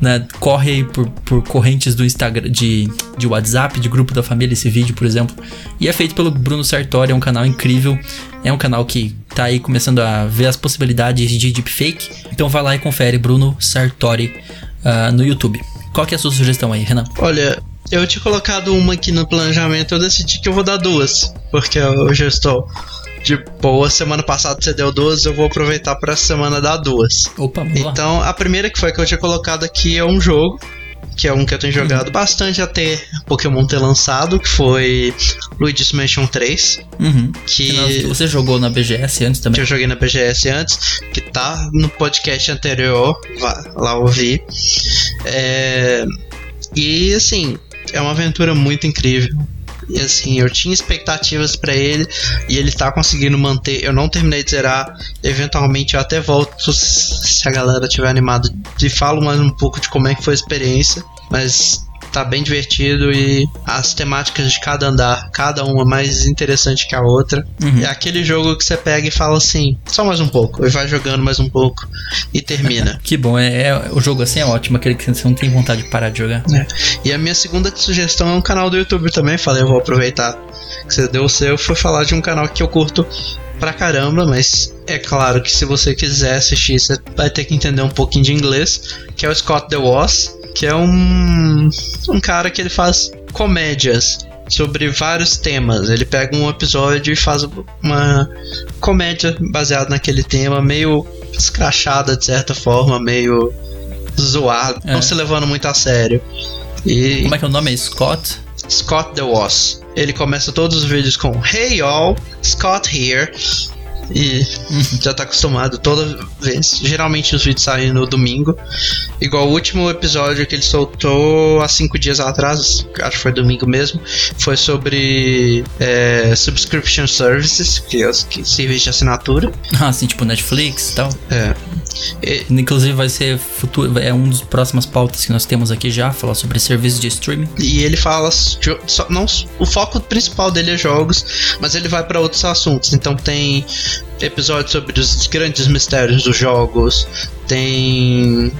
né? Corre aí por, por correntes do Instagram, de, de WhatsApp, de grupo da família, esse vídeo, por exemplo. E é feito pelo Bruno Sartori, é um canal incrível. É um canal que tá aí começando a ver as possibilidades de deepfake. Então vai lá e confere Bruno Sartori ah, no YouTube. Qual que é a sua sugestão aí, Renan? Olha, eu tinha colocado uma aqui no planejamento, eu decidi que eu vou dar duas. Porque eu já estou de boa. Semana passada você deu duas, eu vou aproveitar pra semana dar duas. Opa, lá. Então, a primeira que foi que eu tinha colocado aqui é um jogo, que é um que eu tenho jogado bastante até Pokémon ter lançado, que foi Luigi's Mansion 3, Uhum. que, Que você jogou na BGS antes que também. eu joguei na BGS antes, que tá no podcast anterior, vá lá ouvir. É, e assim, é uma aventura muito incrível. E assim, eu tinha expectativas pra ele e ele tá conseguindo manter. Eu não terminei de zerar. Eventualmente eu até volto se a galera tiver animado e falo mais um pouco de como é que foi a experiência. Mas tá bem divertido e as temáticas de cada andar, cada uma mais interessante que a outra. Uhum. É aquele jogo que você pega e fala assim, só mais um pouco, e vai jogando mais um pouco e termina. <laughs> Que bom, é, é- o jogo assim é ótimo, aquele que você não tem vontade de parar de jogar. E a minha segunda sugestão é um canal do YouTube também. Falei, eu vou aproveitar que você deu o seu. Foi falar de um canal que eu curto pra caramba, mas é claro que se você quiser assistir, você vai ter que entender um pouquinho de inglês. Que é o Scott The Woz, que é um, um cara que ele faz comédias sobre vários temas. Ele pega um episódio e faz uma comédia baseada naquele tema, meio escrachada de certa forma, meio zoado, É. não se levando muito a sério. E Como é que é o nome? É Scott? Scott The Was. Ele começa todos os vídeos com Hey y'all, Scott here. E <laughs> já tá acostumado toda vez. Geralmente os vídeos saem no domingo. Igual o último episódio que ele soltou há cinco dias atrás, acho que foi domingo mesmo, foi sobre é, subscription services, que é os que, serviços de assinatura. Ah, assim, tipo Netflix e tal. É. E- Inclusive vai ser futuro, é um dos próximas pautas que nós temos aqui já, falar sobre serviços de streaming. E ele fala. só- não, o foco principal dele é jogos, mas ele vai para outros assuntos. Então tem episódios sobre os grandes mistérios dos jogos. Tem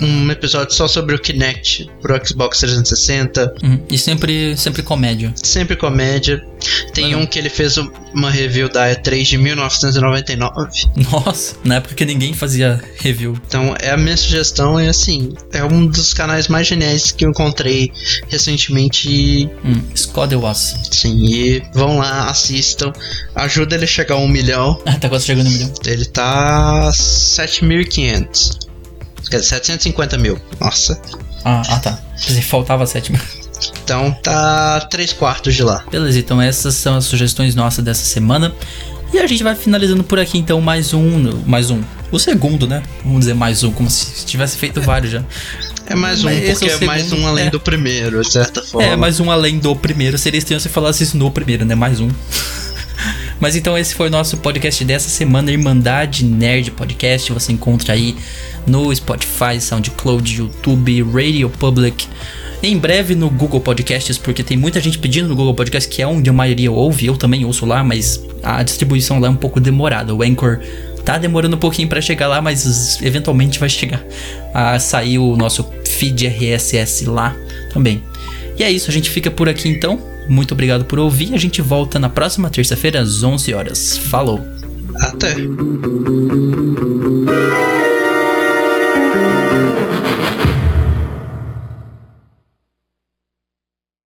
um episódio só sobre o Kinect pro Xbox 360. Uhum. E sempre, sempre comédia. Sempre comédia. Tem Legal. um que ele fez uma review da E3 de 1999. Nossa, na época que ninguém fazia review. Então, é a minha sugestão é assim, é um dos canais mais geniais que eu encontrei recentemente Hum, Scott Was. Sim, e vão lá, assistam. Ajuda ele a chegar a um milhão. Ah, tá quase chegando no milhão. Ele tá 7.500. Quer dizer, 750 mil. Nossa. Ah, ah tá. Faltava a sétima. Então tá 3 quartos de lá. Beleza, então essas são as sugestões nossas dessa semana. E a gente vai finalizando por aqui, então, mais um. Mais um. O segundo, né? Vamos dizer mais um, como se tivesse feito vários já. É mais um, Mas esse porque é é, mais um além é. do primeiro, de certa forma. É, mais um além do primeiro. Seria estranho se falasse isso no primeiro, né? Mais um. Mas então esse foi o nosso podcast dessa semana, Irmandade Nerd Podcast. Você encontra aí no Spotify, SoundCloud, YouTube, Radio Public. Em breve no Google Podcasts, porque tem muita gente pedindo no Google Podcast, que é onde a maioria ouve, eu também ouço lá, mas a distribuição lá é um pouco demorada. O Anchor tá demorando um pouquinho pra chegar lá, mas eventualmente vai chegar a sair o nosso feed RSS lá também. E é isso, a gente fica por aqui então. Muito obrigado por ouvir. A gente volta na próxima terça-feira às 11 horas. Falou. Até.